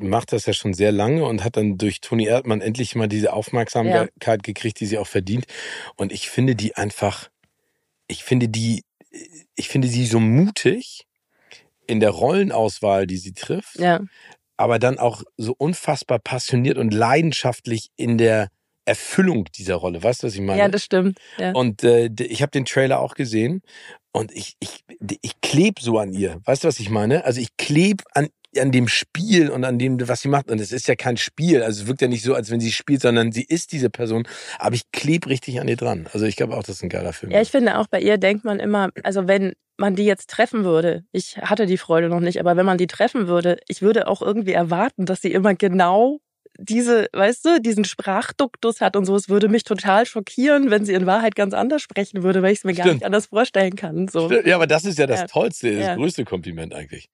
Speaker 1: macht das ja schon sehr lange und hat dann durch Toni Erdmann endlich mal diese Aufmerksamkeit gekriegt, die sie auch verdient. Und ich finde die einfach, ich finde die ich finde sie so mutig in der Rollenauswahl, die sie trifft,
Speaker 2: Ja.
Speaker 1: aber dann auch so unfassbar passioniert und leidenschaftlich in der Erfüllung dieser Rolle. Weißt du, was ich meine?
Speaker 2: Ja, das stimmt. Ja.
Speaker 1: Und äh, ich habe den Trailer auch gesehen und ich, ich, ich kleb so an ihr. Weißt du, was ich meine? Also ich kleb an, an dem Spiel und an dem, was sie macht. Und es ist ja kein Spiel. Also es wirkt ja nicht so, als wenn sie spielt, sondern sie ist diese Person. Aber ich kleb richtig an ihr dran. Also ich glaube auch, das ist ein geiler Film.
Speaker 2: Ja, ich finde auch bei ihr denkt man immer, also wenn man die jetzt treffen würde, ich hatte die Freude noch nicht, aber wenn man die treffen würde, ich würde auch irgendwie erwarten, dass sie immer genau diese, weißt du, diesen Sprachduktus hat und so. Es würde mich total schockieren, wenn sie in Wahrheit ganz anders sprechen würde, weil ich es mir gar
Speaker 1: Stimmt.
Speaker 2: nicht anders vorstellen kann. So.
Speaker 1: Ja, aber das ist ja das
Speaker 2: Ja.
Speaker 1: Tollste, das
Speaker 2: Ja.
Speaker 1: größte Kompliment eigentlich.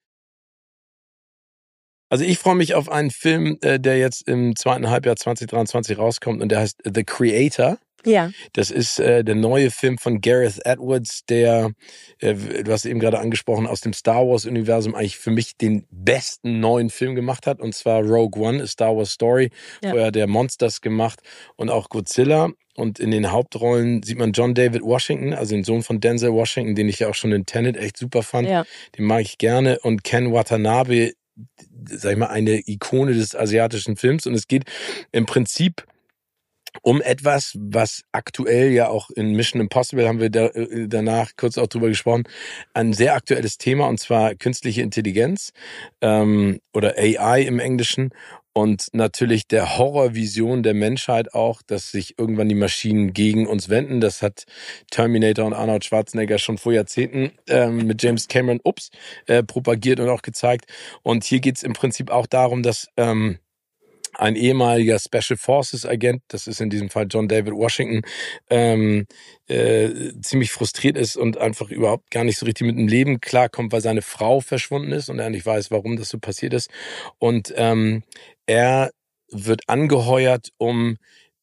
Speaker 1: Also ich freue mich auf einen Film, äh, der jetzt im zweiten Halbjahr 2023 rauskommt und der heißt The Creator.
Speaker 2: Ja,
Speaker 1: Das ist äh, der neue Film von Gareth Edwards, der, äh, du hast eben gerade angesprochen, aus dem Star Wars-Universum eigentlich für mich den besten neuen Film gemacht hat. Und zwar Rogue One, A Star Wars Story.
Speaker 2: Ja.
Speaker 1: Vorher der Monsters gemacht und auch Godzilla. Und in den Hauptrollen sieht man John David Washington, also den Sohn von Denzel Washington, den ich ja auch schon in Tenet echt super fand.
Speaker 2: ja.
Speaker 1: Den mag ich gerne. Und Ken Watanabe, sag ich mal, eine Ikone des asiatischen Films. Und es geht im Prinzip um etwas, was aktuell ja auch in Mission Impossible haben wir da, äh, danach kurz auch drüber gesprochen, ein sehr aktuelles Thema und zwar künstliche Intelligenz ähm, oder AI im Englischen und natürlich der Horrorvision der Menschheit auch, dass sich irgendwann die Maschinen gegen uns wenden. Das hat Terminator und Arnold Schwarzenegger schon vor Jahrzehnten ähm, mit James Cameron, ups, äh, propagiert und auch gezeigt. Und hier geht's im Prinzip auch darum, dass ähm, ein ehemaliger Special Forces Agent, das ist in diesem Fall John David Washington, ähm, äh, ziemlich frustriert ist und einfach überhaupt gar nicht so richtig mit dem Leben klarkommt, weil seine Frau verschwunden ist und er nicht weiß, warum das so passiert ist. Und ähm, er wird angeheuert, um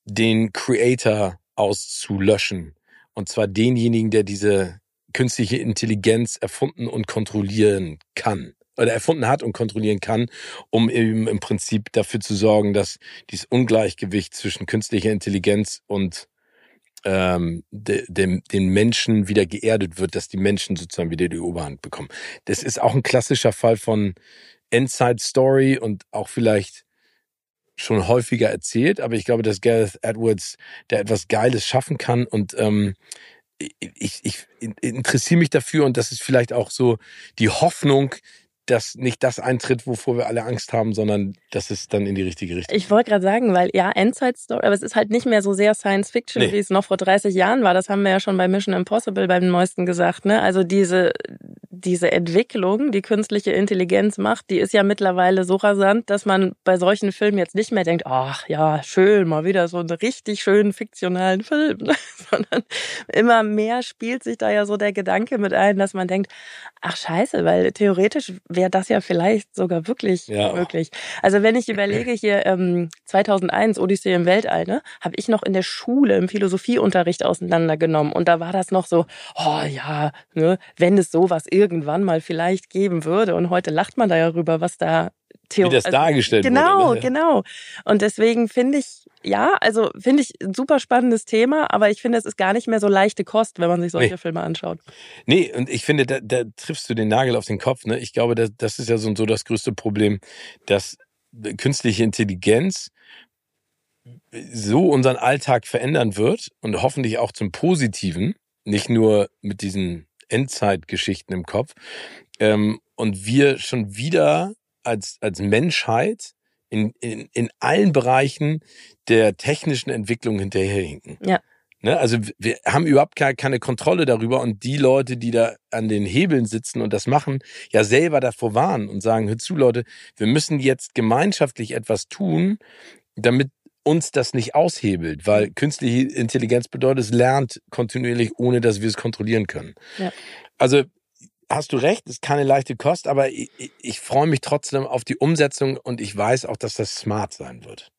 Speaker 1: den Creator auszulöschen. Und zwar denjenigen, der diese künstliche Intelligenz erfunden und kontrollieren kann oder erfunden hat und kontrollieren kann, um eben im Prinzip dafür zu sorgen, dass dieses Ungleichgewicht zwischen künstlicher Intelligenz und ähm, de, dem, den Menschen wieder geerdet wird, dass die Menschen sozusagen wieder die Oberhand bekommen. Das ist auch ein klassischer Fall von Endside Story und auch vielleicht schon häufiger erzählt, aber ich glaube, dass Gareth Edwards da etwas Geiles schaffen kann und ähm, ich, ich interessiere mich dafür und das ist vielleicht auch so die Hoffnung, dass nicht das eintritt, wovor wir alle Angst haben, sondern dass es dann in die richtige Richtung
Speaker 2: Ich wollte gerade sagen, weil ja, Endzeit-Story, aber es ist halt nicht mehr so sehr Science Fiction,
Speaker 1: Nee.
Speaker 2: wie es noch vor 30 Jahren war. Das haben wir ja schon bei Mission Impossible beim neuesten gesagt. Ne? Also diese, diese Entwicklung, die künstliche Intelligenz macht, die ist ja mittlerweile so rasant, dass man bei solchen Filmen jetzt nicht mehr denkt, ach ja, schön, mal wieder so einen richtig schönen fiktionalen Film. Sondern immer mehr spielt sich da ja so der Gedanke mit ein, dass man denkt, ach scheiße, weil theoretisch wäre das ja vielleicht sogar wirklich
Speaker 1: Ja.
Speaker 2: möglich. Also wenn ich überlege hier ähm, 2001 Odyssee im Weltall, ne, habe ich noch in der Schule im Philosophieunterricht auseinandergenommen und da war das noch so, oh ja, ne, wenn es sowas irgendwann mal vielleicht geben würde und heute lacht man da ja rüber, was da
Speaker 1: Wie das dargestellt
Speaker 2: genau,
Speaker 1: wurde. ne?
Speaker 2: genau. Und deswegen finde ich, ja, also finde ich ein super spannendes Thema, aber ich finde, es ist gar nicht mehr so leichte Kost, wenn man sich solche
Speaker 1: Nee.
Speaker 2: Filme anschaut.
Speaker 1: Nee, und ich finde, da, da triffst du den Nagel auf den Kopf. Ne? Ich glaube, das, das ist ja so, so das größte Problem, dass künstliche Intelligenz so unseren Alltag verändern wird und hoffentlich auch zum Positiven, nicht nur mit diesen Endzeitgeschichten im Kopf. Ähm, und wir schon wieder als, als Menschheit in, in, in allen Bereichen der technischen Entwicklung hinterherhinken.
Speaker 2: Ja.
Speaker 1: Ne, also wir haben überhaupt keine, keine Kontrolle darüber und die Leute, die da an den Hebeln sitzen und das machen, ja selber davor warnen und sagen, hör zu Leute, wir müssen jetzt gemeinschaftlich etwas tun, damit uns das nicht aushebelt, weil künstliche Intelligenz bedeutet, es lernt kontinuierlich, ohne dass wir es kontrollieren können.
Speaker 2: Ja.
Speaker 1: Also hast du recht, ist keine leichte Kost, aber ich, ich, freue mich trotzdem auf die Umsetzung und ich weiß auch, dass das smart sein wird.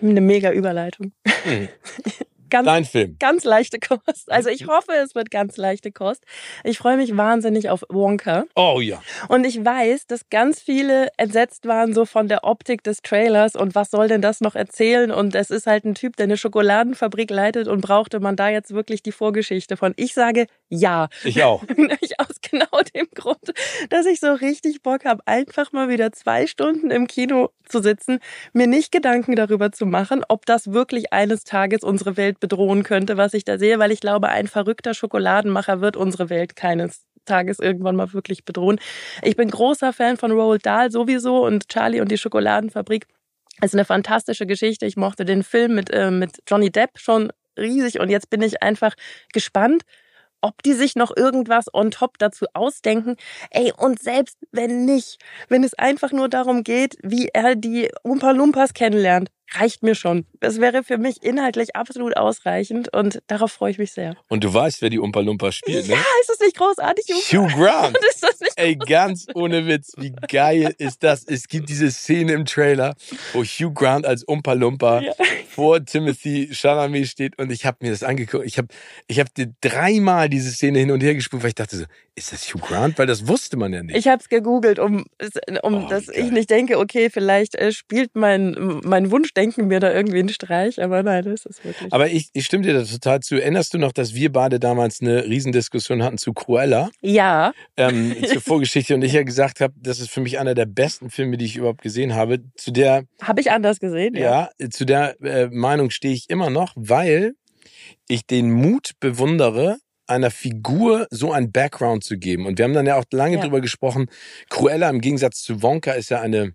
Speaker 2: Eine mega Überleitung.
Speaker 1: Mhm.
Speaker 2: ganz,
Speaker 1: Dein Film.
Speaker 2: ganz leichte Kost. Also ich hoffe, es wird ganz leichte Kost. Ich freue mich wahnsinnig auf Wonka.
Speaker 1: Oh ja.
Speaker 2: Und ich weiß, dass ganz viele entsetzt waren so von der Optik des Trailers und was soll denn das noch erzählen? Und es ist halt ein Typ, der eine Schokoladenfabrik leitet und brauchte man da jetzt wirklich die Vorgeschichte von. Ich sage ja.
Speaker 1: Ich auch.
Speaker 2: Nämlich aus genau dem Grund, dass ich so richtig Bock habe, einfach mal wieder zwei Stunden im Kino zu sitzen, mir nicht Gedanken darüber zu machen, ob das wirklich eines Tages unsere Welt bedrohen könnte, was ich da sehe, weil ich glaube, ein verrückter Schokoladenmacher wird unsere Welt keines Tages irgendwann mal wirklich bedrohen. Ich bin großer Fan von Roald Dahl sowieso und Charlie und die Schokoladenfabrik ist eine fantastische Geschichte. Ich mochte den Film mit, äh, mit Johnny Depp schon riesig und jetzt bin ich einfach gespannt, ob die sich noch irgendwas on top dazu ausdenken. Ey, und selbst wenn nicht, wenn es einfach nur darum geht, wie er die Umpa Lumpas kennenlernt, reicht mir schon. Das wäre für mich inhaltlich absolut ausreichend und darauf freue ich mich sehr.
Speaker 1: Und du weißt, wer die Umpa Lumpa spielt, ne?
Speaker 2: Ja, ist das nicht großartig?
Speaker 1: Hugh Grant.
Speaker 2: ist das nicht
Speaker 1: Ey, ganz ohne Witz, wie geil ist das? Es gibt diese Szene im Trailer, wo Hugh Grant als Umpa Lumpa
Speaker 2: Ja.
Speaker 1: vor Timothy Chalamet steht und ich habe mir das angeguckt. Ich habe ich hab dir dreimal diese Szene hin und her gespult, weil ich dachte so, ist das Hugh Grant? Weil das wusste man ja nicht.
Speaker 2: Ich habe es gegoogelt, um, um
Speaker 1: Oh,
Speaker 2: dass ich nicht denke, okay, vielleicht äh, spielt mein, mein Wunschdenken mir da irgendwie einen Streich, aber nein, das ist wirklich.
Speaker 1: Aber ich, ich stimme dir da total zu. Erinnerst du noch, dass wir beide damals eine Riesendiskussion hatten zu Cruella,
Speaker 2: ja,
Speaker 1: ähm, zur Vorgeschichte und ich ja gesagt habe, das ist für mich einer der besten Filme, die ich überhaupt gesehen habe. Zu der
Speaker 2: habe ich anders gesehen.
Speaker 1: Ja, zu der äh, Meinung stehe ich immer noch, weil ich den Mut bewundere, einer Figur so ein Background zu geben. Und wir haben dann ja auch lange
Speaker 2: Ja.
Speaker 1: drüber gesprochen. Cruella im Gegensatz zu Wonka ist ja eine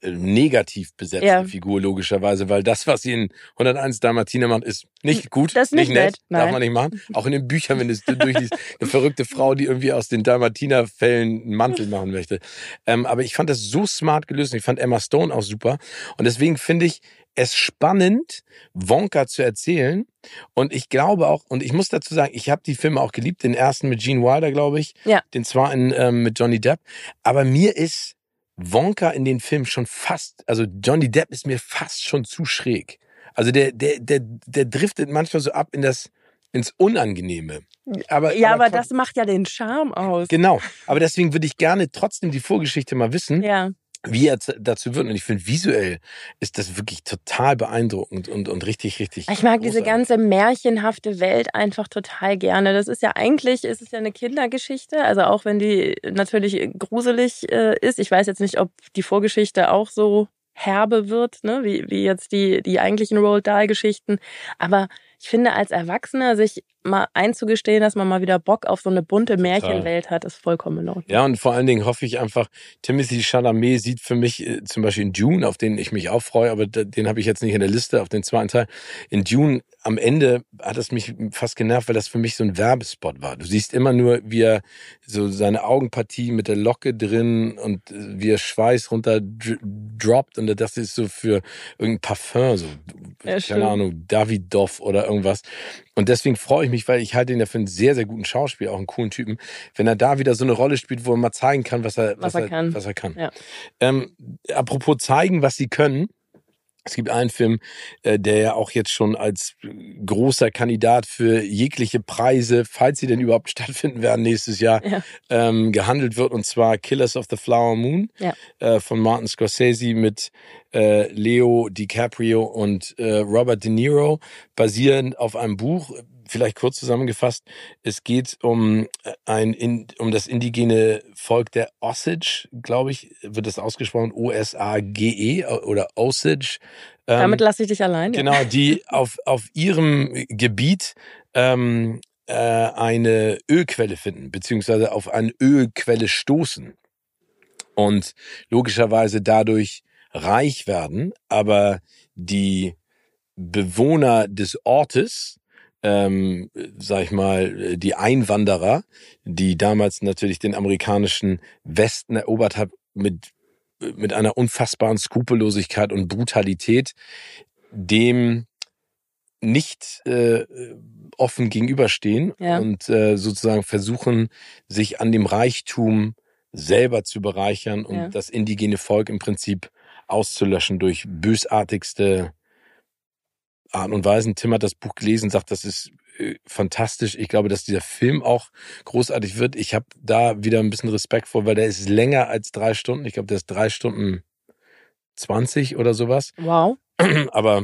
Speaker 1: äh, negativ besetzte
Speaker 2: Ja.
Speaker 1: Figur logischerweise, weil das, was sie in 101 Dalmatiner macht, ist nicht gut,
Speaker 2: Das ist nicht nett,
Speaker 1: darf
Speaker 2: nein.
Speaker 1: man nicht machen. Auch in den Büchern, wenn es du durchliest, eine verrückte Frau, die irgendwie aus den Dalmatiner-Fällen einen Mantel machen möchte. Ähm, aber ich fand das so smart gelöst und ich fand Emma Stone auch super. Und deswegen finde ich es spannend, Wonka zu erzählen. Und ich glaube auch, und ich muss dazu sagen, ich habe die Filme auch geliebt, den ersten mit Gene Wilder, glaube ich,
Speaker 2: Ja.
Speaker 1: den zweiten ähm, mit Johnny Depp. Aber mir ist Wonka in den Filmen schon fast, also Johnny Depp ist mir fast schon zu schräg. Also der, der, der, der driftet manchmal so ab in das, ins Unangenehme. Aber,
Speaker 2: Ja, aber
Speaker 1: trotz-
Speaker 2: das macht ja den Charme aus.
Speaker 1: Genau. Aber deswegen würde ich gerne trotzdem die Vorgeschichte mal wissen,
Speaker 2: Ja.
Speaker 1: Wie er dazu wird. Und ich finde, visuell ist das wirklich total beeindruckend und, und richtig, richtig.
Speaker 2: Ich mag diese
Speaker 1: großartig.
Speaker 2: ganze märchenhafte Welt einfach total gerne. Das ist ja eigentlich, ist es ja eine Kindergeschichte, also auch wenn die natürlich gruselig äh, ist. Ich weiß jetzt nicht, ob die Vorgeschichte auch so herbe wird, ne, wie, wie jetzt die, die eigentlichen Roald Dahl-Geschichten. Aber ich finde, als Erwachsener sich mal einzugestehen, dass man mal wieder Bock auf so eine bunte Märchenwelt hat, ist vollkommen in Ordnung.
Speaker 1: Ja, und vor allen Dingen hoffe ich einfach, Timothy Chalamet sieht für mich äh, zum Beispiel in Dune, auf den ich mich auch freue, aber den habe ich jetzt nicht in der Liste, auf den zweiten Teil. In Dune am Ende hat es mich fast genervt, weil das für mich so ein Werbespot war. Du siehst immer nur, wie er so seine Augenpartie mit der Locke drin und äh, wie er Schweiß runter dr- droppt und das ist so für irgendein Parfum, so,
Speaker 2: Ja,
Speaker 1: keine Ahnung, Davidoff oder irgendwas. Und deswegen freue ich mich, weil ich halte ihn ja für einen sehr, sehr guten Schauspieler, auch einen coolen Typen, wenn er da wieder so eine Rolle spielt, wo er mal zeigen kann, was er,
Speaker 2: Was er kann.
Speaker 1: Was er kann.
Speaker 2: Ja.
Speaker 1: Ähm, apropos zeigen, was sie können. Es gibt einen Film, äh, der ja auch jetzt schon als großer Kandidat für jegliche Preise, falls sie denn überhaupt stattfinden werden nächstes Jahr,
Speaker 2: Ja.
Speaker 1: ähm, gehandelt wird, und zwar Killers of the Flower Moon
Speaker 2: Ja.
Speaker 1: äh, von Martin Scorsese mit äh, Leo DiCaprio und äh, Robert De Niro, basierend auf einem Buch. Vielleicht kurz zusammengefasst: Es geht um äh, ein in, um das indigene Volk der Osage, glaube ich, wird das ausgesprochen, O-S-A-G-E oder Osage. Ähm,
Speaker 2: Damit lasse ich dich allein.
Speaker 1: Genau, die auf, auf ihrem Gebiet ähm, äh, eine Ölquelle finden, beziehungsweise auf eine Ölquelle stoßen und logischerweise dadurch reich werden, aber die Bewohner des Ortes, ähm, sag ich mal, die Einwanderer, die damals natürlich den amerikanischen Westen erobert haben, mit, mit einer unfassbaren Skrupellosigkeit und Brutalität, dem nicht äh, offen gegenüberstehen
Speaker 2: Ja.
Speaker 1: und äh, sozusagen versuchen, sich an dem Reichtum selber zu bereichern und
Speaker 2: Ja.
Speaker 1: das indigene Volk im Prinzip auszulöschen durch bösartigste Art und Weisen. Tim hat das Buch gelesen, sagt, das ist äh, fantastisch. Ich glaube, dass dieser Film auch großartig wird. Ich habe da wieder ein bisschen Respekt vor, weil der ist länger als drei Stunden. Ich glaube, der ist drei Stunden zwanzig oder sowas.
Speaker 2: Wow.
Speaker 1: Aber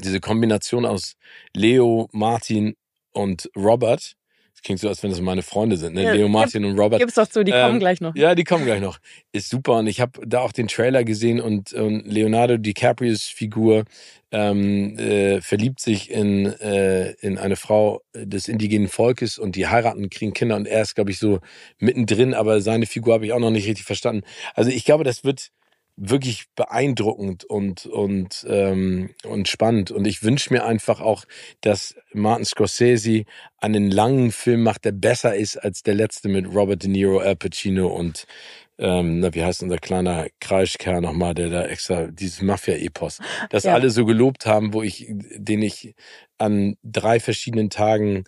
Speaker 1: diese Kombination aus Leo, Martin und Robert, klingt so, als wenn das meine Freunde sind, ne?
Speaker 2: Ja,
Speaker 1: Leo, Martin und Robert.
Speaker 2: Gib's doch zu, die
Speaker 1: Ähm,
Speaker 2: kommen gleich noch.
Speaker 1: Ja, die kommen gleich noch. Ist super und ich habe da auch den Trailer gesehen und, und Leonardo DiCaprios Figur ähm, äh, verliebt sich in, äh, in eine Frau des indigenen Volkes und die heiraten, kriegen Kinder und er ist, glaube ich, so mittendrin, aber seine Figur habe ich auch noch nicht richtig verstanden. Also ich glaube, das wird wirklich beeindruckend und und ähm, und spannend und ich wünsche mir einfach auch, dass Martin Scorsese einen langen Film macht, der besser ist als der letzte mit Robert De Niro, Al Pacino und ähm, na, wie heißt unser kleiner Kreischkerl nochmal, der da extra dieses Mafia-Epos, das
Speaker 2: Ja.
Speaker 1: alle so gelobt haben, wo ich, den ich an drei verschiedenen Tagen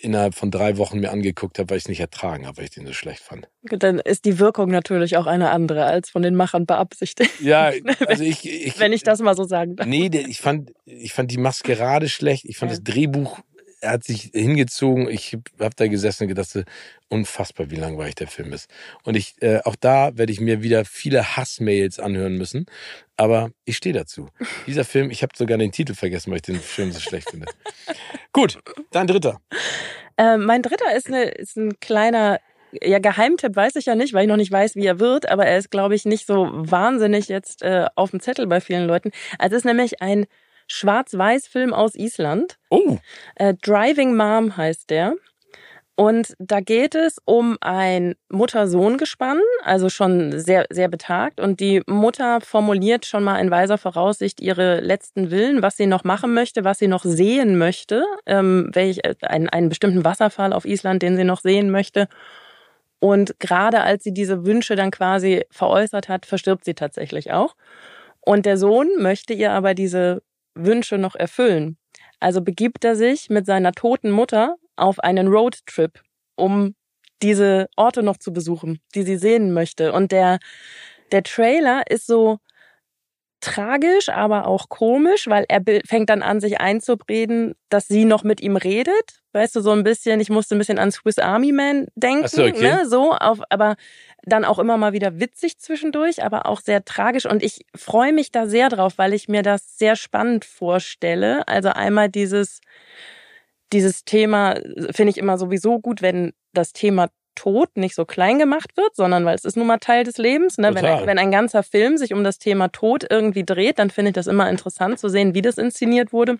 Speaker 1: innerhalb von drei Wochen mir angeguckt habe, weil ich es nicht ertragen habe, weil ich den so schlecht fand.
Speaker 2: Dann ist die Wirkung natürlich auch eine andere als von den Machern beabsichtigt.
Speaker 1: Ja, also ich, ich
Speaker 2: Wenn ich das mal so sagen darf.
Speaker 1: Nee, ich fand, ich fand die Maskerade schlecht. Ich fand
Speaker 2: Ja.
Speaker 1: das Drehbuch, er hat sich hingezogen. Ich habe da gesessen und gedacht, unfassbar, wie langweilig der Film ist. Und ich, äh, auch da werde ich mir wieder viele Hassmails anhören müssen. Aber ich stehe dazu. Dieser Film, ich habe sogar den Titel vergessen, weil ich den Film so schlecht finde. Gut, dein dritter.
Speaker 2: Äh, mein dritter ist, eine, ist ein kleiner, ja, Geheimtipp weiß ich ja nicht, weil ich noch nicht weiß, wie er wird, aber er ist, glaube ich, nicht so wahnsinnig jetzt äh, auf dem Zettel bei vielen Leuten. Also es ist nämlich ein Schwarz-Weiß-Film aus Island.
Speaker 1: Oh,
Speaker 2: Äh, Driving Mom heißt der. Und da geht es um ein Mutter-Sohn-Gespann, also schon sehr, sehr betagt. Und die Mutter formuliert schon mal in weiser Voraussicht ihre letzten Willen, was sie noch machen möchte, was sie noch sehen möchte, ähm, welch, äh, einen, einen bestimmten Wasserfall auf Island, den sie noch sehen möchte. Und gerade als sie diese Wünsche dann quasi veräußert hat, verstirbt sie tatsächlich auch. Und der Sohn möchte ihr aber diese Wünsche noch erfüllen. Also begibt er sich mit seiner toten Mutter auf einen Roadtrip, um diese Orte noch zu besuchen, die sie sehen möchte. Und der, der Trailer ist so tragisch, aber auch komisch, weil er fängt dann an, sich einzubreden, dass sie noch mit ihm redet. Weißt du, so ein bisschen, ich musste ein bisschen an Swiss Army Man denken,
Speaker 1: so, okay.
Speaker 2: ne? So, auf, aber dann auch immer mal wieder witzig zwischendurch, aber auch sehr tragisch. Und ich freue mich da sehr drauf, weil ich mir das sehr spannend vorstelle. Also einmal dieses, dieses Thema äh, finde ich immer sowieso gut, wenn das Thema Tod nicht so klein gemacht wird, sondern weil es ist nun mal Teil des Lebens. Ne? Wenn, ein- wenn ein ganzer Film sich um das Thema Tod irgendwie dreht, dann finde ich das immer interessant zu sehen, wie das inszeniert wurde.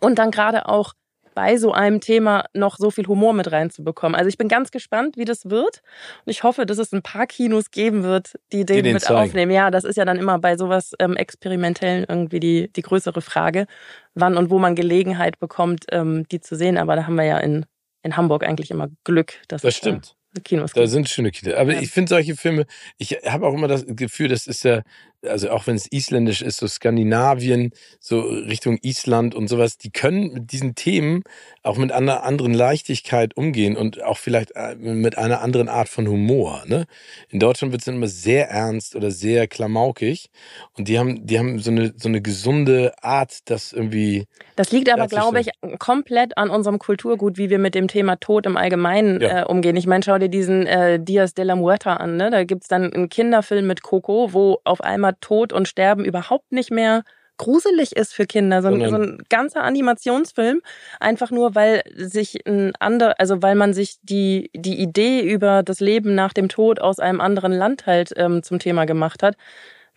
Speaker 2: Und dann gerade auch bei so einem Thema noch so viel Humor mit reinzubekommen. Also ich bin ganz gespannt, wie das wird. Und ich hoffe, dass es ein paar Kinos geben wird, die den,
Speaker 1: den
Speaker 2: mit
Speaker 1: zeigen.
Speaker 2: aufnehmen. Ja, das ist ja dann immer bei sowas ähm, Experimentellen irgendwie die, die größere Frage, wann und wo man Gelegenheit bekommt, ähm, die zu sehen. Aber da haben wir ja in, in Hamburg eigentlich immer Glück, dass
Speaker 1: das
Speaker 2: da
Speaker 1: stimmt.
Speaker 2: Kinos
Speaker 1: Da sind schöne Kinder. Aber
Speaker 2: Ja.
Speaker 1: ich finde solche Filme, ich habe auch immer das Gefühl, das ist ja, also auch wenn es isländisch ist, so Skandinavien, so Richtung Island und sowas, die können mit diesen Themen auch mit einer anderen Leichtigkeit umgehen und auch vielleicht äh, mit einer anderen Art von Humor. Ne? In Deutschland wird es immer sehr ernst oder sehr klamaukig und die haben, die haben so eine, so eine gesunde Art, das irgendwie,
Speaker 2: Das liegt aber, glaube ich, komplett an unserem Kulturgut, wie wir mit dem Thema Tod im Allgemeinen
Speaker 1: Ja.
Speaker 2: äh, umgehen. Ich meine, schau dir diesen äh, Dias de la Muerta an. Ne? Da gibt's dann einen Kinderfilm mit Coco, wo auf einmal Tod und Sterben überhaupt nicht mehr gruselig ist für Kinder. So ein, so ein ganzer Animationsfilm, einfach nur, weil sich ein ander, also weil man sich die, die Idee über das Leben nach dem Tod aus einem anderen Land halt ähm, zum Thema gemacht hat.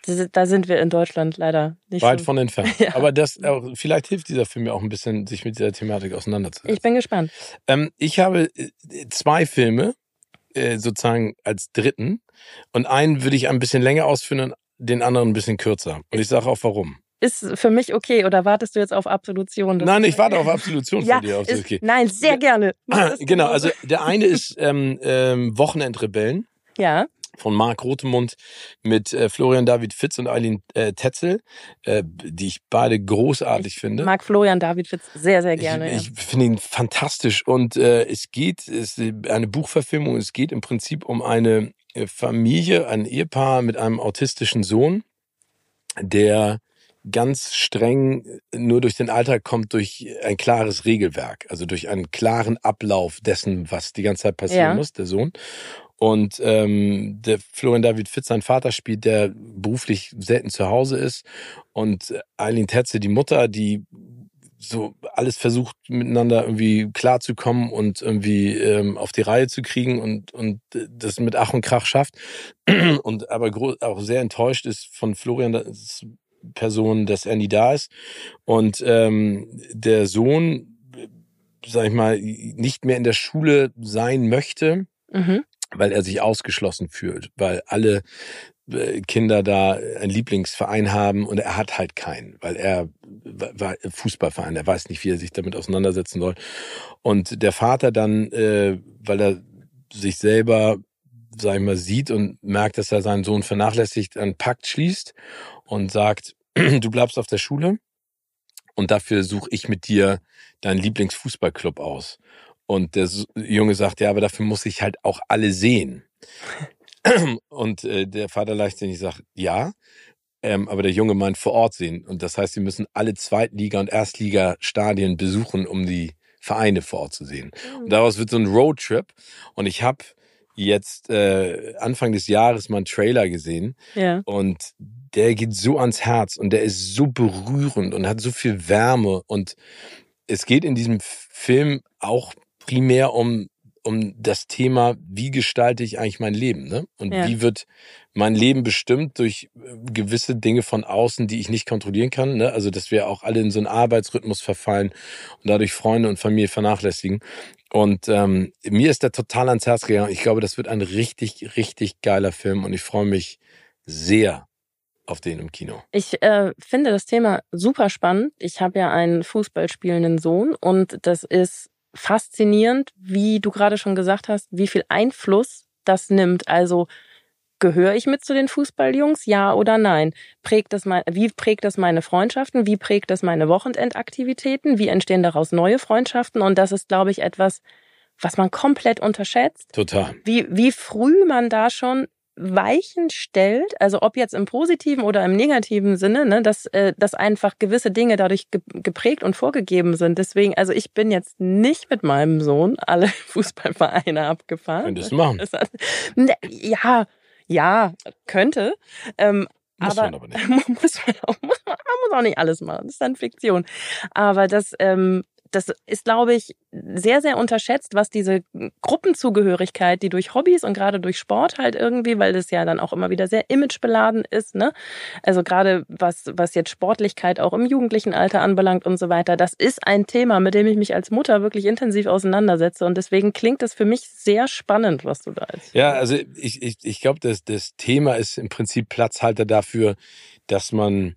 Speaker 2: Das- Da sind wir in Deutschland leider nicht
Speaker 1: weit
Speaker 2: so.
Speaker 1: von entfernt.
Speaker 2: Ja.
Speaker 1: Aber das, auch, vielleicht hilft dieser Film ja auch ein bisschen, sich mit dieser Thematik auseinanderzusetzen.
Speaker 2: Ich bin gespannt.
Speaker 1: Ähm, ich habe äh, zwei Filme äh, sozusagen als dritten und einen würde ich ein bisschen länger ausführen und den anderen ein bisschen kürzer. Und ich sage auch warum.
Speaker 2: Ist für mich okay oder wartest du jetzt auf Absolution?
Speaker 1: Nein, ich warte auf Absolution
Speaker 2: ja,
Speaker 1: von dir. Auf,
Speaker 2: ist,
Speaker 1: okay.
Speaker 2: Nein, sehr gerne.
Speaker 1: Genau, also der eine ist ähm, ähm, Wochenendrebellen
Speaker 2: Ja,
Speaker 1: von Marc Rotemund mit äh, Florian David Fitz und Eileen äh, Tetzel, äh, die ich beide großartig finde.
Speaker 2: mag Florian David Fitz sehr, sehr gerne.
Speaker 1: Ich, ich finde ihn fantastisch und äh, es geht, es ist eine Buchverfilmung, es geht im Prinzip um eine Familie, ein Ehepaar mit einem autistischen Sohn, der ganz streng nur durch den Alltag kommt durch ein klares Regelwerk, also durch einen klaren Ablauf dessen, was die ganze Zeit passieren
Speaker 2: Ja.
Speaker 1: muss, der Sohn. Und ähm, der Florian David Fitz, sein Vater spielt, der beruflich selten zu Hause ist. Und Eileen Tetze, die Mutter, die so alles versucht miteinander irgendwie klarzukommen und irgendwie ähm, auf die Reihe zu kriegen und und das mit Ach und Krach schafft und aber auch sehr enttäuscht ist von Florian das Person, dass er nie da ist und ähm, der Sohn, sag ich mal, nicht mehr in der Schule sein möchte,
Speaker 2: Mhm.
Speaker 1: weil er sich ausgeschlossen fühlt, weil alle Kinder da einen Lieblingsverein haben und er hat halt keinen, weil er war Fußballverein, er weiß nicht, wie er sich damit auseinandersetzen soll. Und der Vater dann, äh, weil er sich selber, sag ich mal, sieht und merkt, dass er seinen Sohn vernachlässigt, einen Pakt schließt und sagt, du bleibst auf der Schule und dafür suche ich mit dir deinen Lieblingsfußballclub aus. Und der Junge sagt, ja, aber dafür muss ich halt auch alle sehen. Und äh, der Vater leichtsinnig sagt, ja, ähm, aber der Junge meint vor Ort sehen. Und das heißt, sie müssen alle Zweitliga- und Erstliga-Stadien besuchen, um die Vereine vor Ort zu sehen. Und daraus wird so ein Roadtrip. Und ich habe jetzt äh, Anfang des Jahres mal einen Trailer gesehen.
Speaker 2: Ja.
Speaker 1: Und der geht so ans Herz und der ist so berührend und hat so viel Wärme. Und es geht in diesem Film auch primär um, um das Thema, wie gestalte ich eigentlich mein Leben? Ne? Und
Speaker 2: Ja.
Speaker 1: wie wird mein Leben bestimmt durch äh, gewisse Dinge von außen, die ich nicht kontrollieren kann? Ne? Also, dass wir auch alle in so einen Arbeitsrhythmus verfallen und dadurch Freunde und Familie vernachlässigen. Und ähm, mir ist der total ans Herz gegangen. Ich glaube, das wird ein richtig, richtig geiler Film und ich freue mich sehr auf den im Kino.
Speaker 2: Ich äh, finde das Thema super spannend. Ich habe ja einen Fußball spielenden Sohn und das ist faszinierend, wie du gerade schon gesagt hast, wie viel Einfluss das nimmt. Also gehöre ich mit zu den Fußballjungs, ja oder nein? Prägt das mein, wie prägt das meine Freundschaften? Wie prägt das meine Wochenendaktivitäten? Wie entstehen daraus neue Freundschaften? Und das ist, glaube ich, etwas, was man komplett unterschätzt
Speaker 1: Total.
Speaker 2: wie, wie früh man da schon Weichen stellt, also ob jetzt im positiven oder im negativen Sinne, ne, dass, äh, dass einfach gewisse Dinge dadurch ge geprägt und vorgegeben sind. Deswegen, also ich bin jetzt nicht mit meinem Sohn alle Fußballvereine abgefahren.
Speaker 1: Könntest du machen.
Speaker 2: Hat- Ne, ja, ja, könnte. Ähm,
Speaker 1: Muss
Speaker 2: aber
Speaker 1: man aber nicht.
Speaker 2: muss man, auch, muss man, man muss auch nicht alles machen. Das ist dann Fiktion. Aber das, ähm, das ist, glaube ich, sehr, sehr unterschätzt, was diese Gruppenzugehörigkeit, die durch Hobbys und gerade durch Sport halt irgendwie, weil das ja dann auch immer wieder sehr imagebeladen ist, ne? Also gerade was, was jetzt Sportlichkeit auch im jugendlichen Alter anbelangt und so weiter, das ist ein Thema, mit dem ich mich als Mutter wirklich intensiv auseinandersetze. Und deswegen klingt es für mich sehr spannend, was du da als
Speaker 1: Ja, also ich, ich, ich glaube, das, das Thema ist im Prinzip Platzhalter dafür, dass man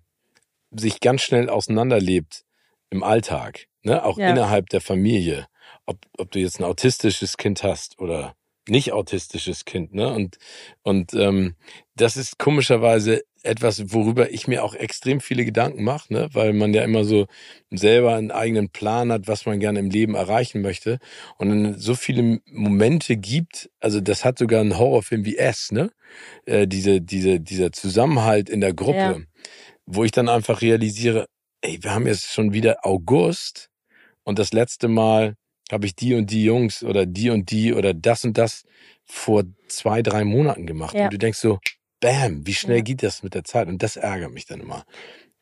Speaker 1: sich ganz schnell auseinanderlebt im Alltag, ne? auch
Speaker 2: Ja.
Speaker 1: innerhalb der Familie. Ob, ob du jetzt ein autistisches Kind hast oder nicht autistisches Kind, ne? Und, und ähm, das ist komischerweise etwas, worüber ich mir auch extrem viele Gedanken mache, ne? weil man ja immer so selber einen eigenen Plan hat, was man gerne im Leben erreichen möchte. Und dann so viele Momente gibt, also das hat sogar ein Horrorfilm wie S, ne? Äh, diese, diese, dieser Zusammenhalt in der Gruppe,
Speaker 2: Ja.
Speaker 1: wo ich dann einfach realisiere, ey, wir haben jetzt schon wieder August und das letzte Mal habe ich die und die Jungs oder die und die oder das und das vor zwei, drei Monaten gemacht.
Speaker 2: Ja.
Speaker 1: Und du denkst so, bam, wie schnell
Speaker 2: Ja.
Speaker 1: geht das mit der Zeit? Und das ärgert mich dann immer.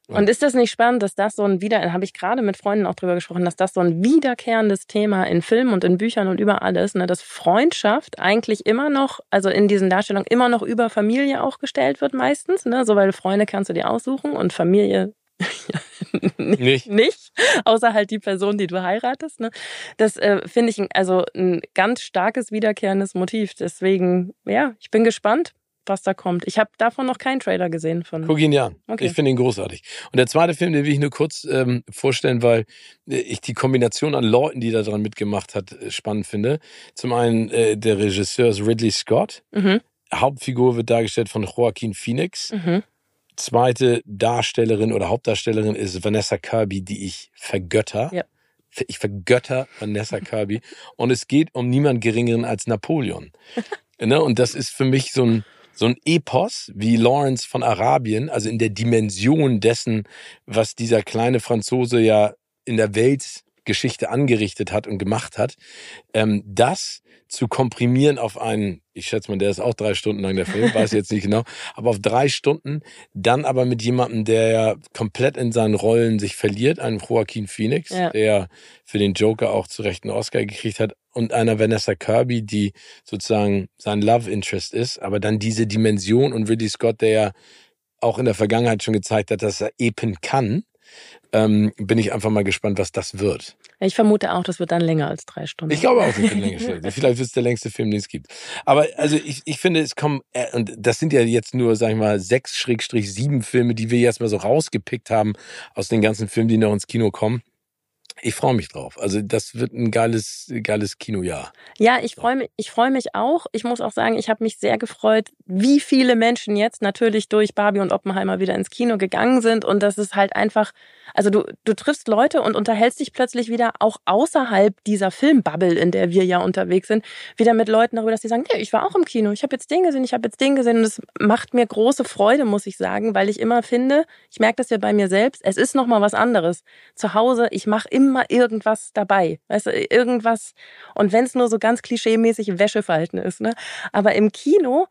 Speaker 2: Und ist das nicht spannend, dass das so ein wieder, habe ich gerade mit Freunden auch drüber gesprochen, dass das so ein wiederkehrendes Thema in Filmen und in Büchern und überall ist, ne, dass Freundschaft eigentlich immer noch, also in diesen Darstellungen immer noch über Familie auch gestellt wird meistens, ne, so weil Freunde kannst du dir aussuchen und Familie
Speaker 1: Nicht?
Speaker 2: nicht, außer halt die Person, die du heiratest. Ne? Das äh, finde ich ein- also ein ganz starkes wiederkehrendes Motiv. Deswegen, ja, ich bin gespannt, was da kommt. Ich habe davon noch keinen Trailer gesehen von.
Speaker 1: Guck ihn dir an.
Speaker 2: Okay.
Speaker 1: Ich finde ihn großartig. Und der zweite Film, den will ich nur kurz ähm, vorstellen, weil äh, ich die Kombination an Leuten, die da dran mitgemacht hat, äh, spannend finde. Zum einen äh, der Regisseur ist Ridley Scott.
Speaker 2: Mhm,
Speaker 1: Hauptfigur wird dargestellt von Joaquin Phoenix.
Speaker 2: mhm.
Speaker 1: Zweite Darstellerin oder Hauptdarstellerin ist Vanessa Kirby, die ich vergötter.
Speaker 2: Ja.
Speaker 1: Ich vergötter Vanessa Kirby. Und es geht um niemand Geringeren als Napoleon. ne? Und das ist für mich so ein, so ein Epos wie Lawrence von Arabien, also in der Dimension dessen, was dieser kleine Franzose ja in der Weltgeschichte angerichtet hat und gemacht hat, ähm, das zu komprimieren auf einen, ich schätze mal, der ist auch drei Stunden lang der Film, weiß jetzt nicht genau, aber auf drei Stunden, dann aber mit jemandem, der ja komplett in seinen Rollen sich verliert, einem Joaquin Phoenix,
Speaker 2: Ja.
Speaker 1: der für den Joker auch zu Recht einen Oscar gekriegt hat, und einer Vanessa Kirby, die sozusagen sein Love Interest ist, aber dann diese Dimension und Ridley Scott, der ja auch in der Vergangenheit schon gezeigt hat, dass er epen kann, ähm, bin ich einfach mal gespannt, was das wird.
Speaker 2: Ich vermute auch, das wird dann länger als drei Stunden.
Speaker 1: Ich glaube auch, es wird länger. Vielleicht wird es der längste Film, den es gibt. Aber also ich, ich finde, es kommen, äh, und das sind ja jetzt nur, sag ich mal, sechs Schrägstrich sieben Filme, die wir jetzt mal so rausgepickt haben aus den ganzen Filmen, die noch ins Kino kommen. Ich freue mich drauf. Also das wird ein geiles, geiles Kinojahr.
Speaker 2: Ja, ich freue mich, ich freue mich auch. Ich muss auch sagen, ich habe mich sehr gefreut, wie viele Menschen jetzt natürlich durch Barbie und Oppenheimer wieder ins Kino gegangen sind und das ist halt einfach, also du du triffst Leute und unterhältst dich plötzlich wieder auch außerhalb dieser Filmbubble, in der wir ja unterwegs sind, wieder mit Leuten darüber, dass sie sagen, nee, ich war auch im Kino, ich habe jetzt den gesehen, ich habe jetzt den gesehen und es macht mir große Freude, muss ich sagen, weil ich immer finde, ich merke das ja bei mir selbst, es ist noch mal was anderes. Zu Hause, ich mache immer irgendwas dabei, weißt du, irgendwas und wenn es nur so ganz klischeemäßig Wäscheverhalten ist, ne? Aber im Kino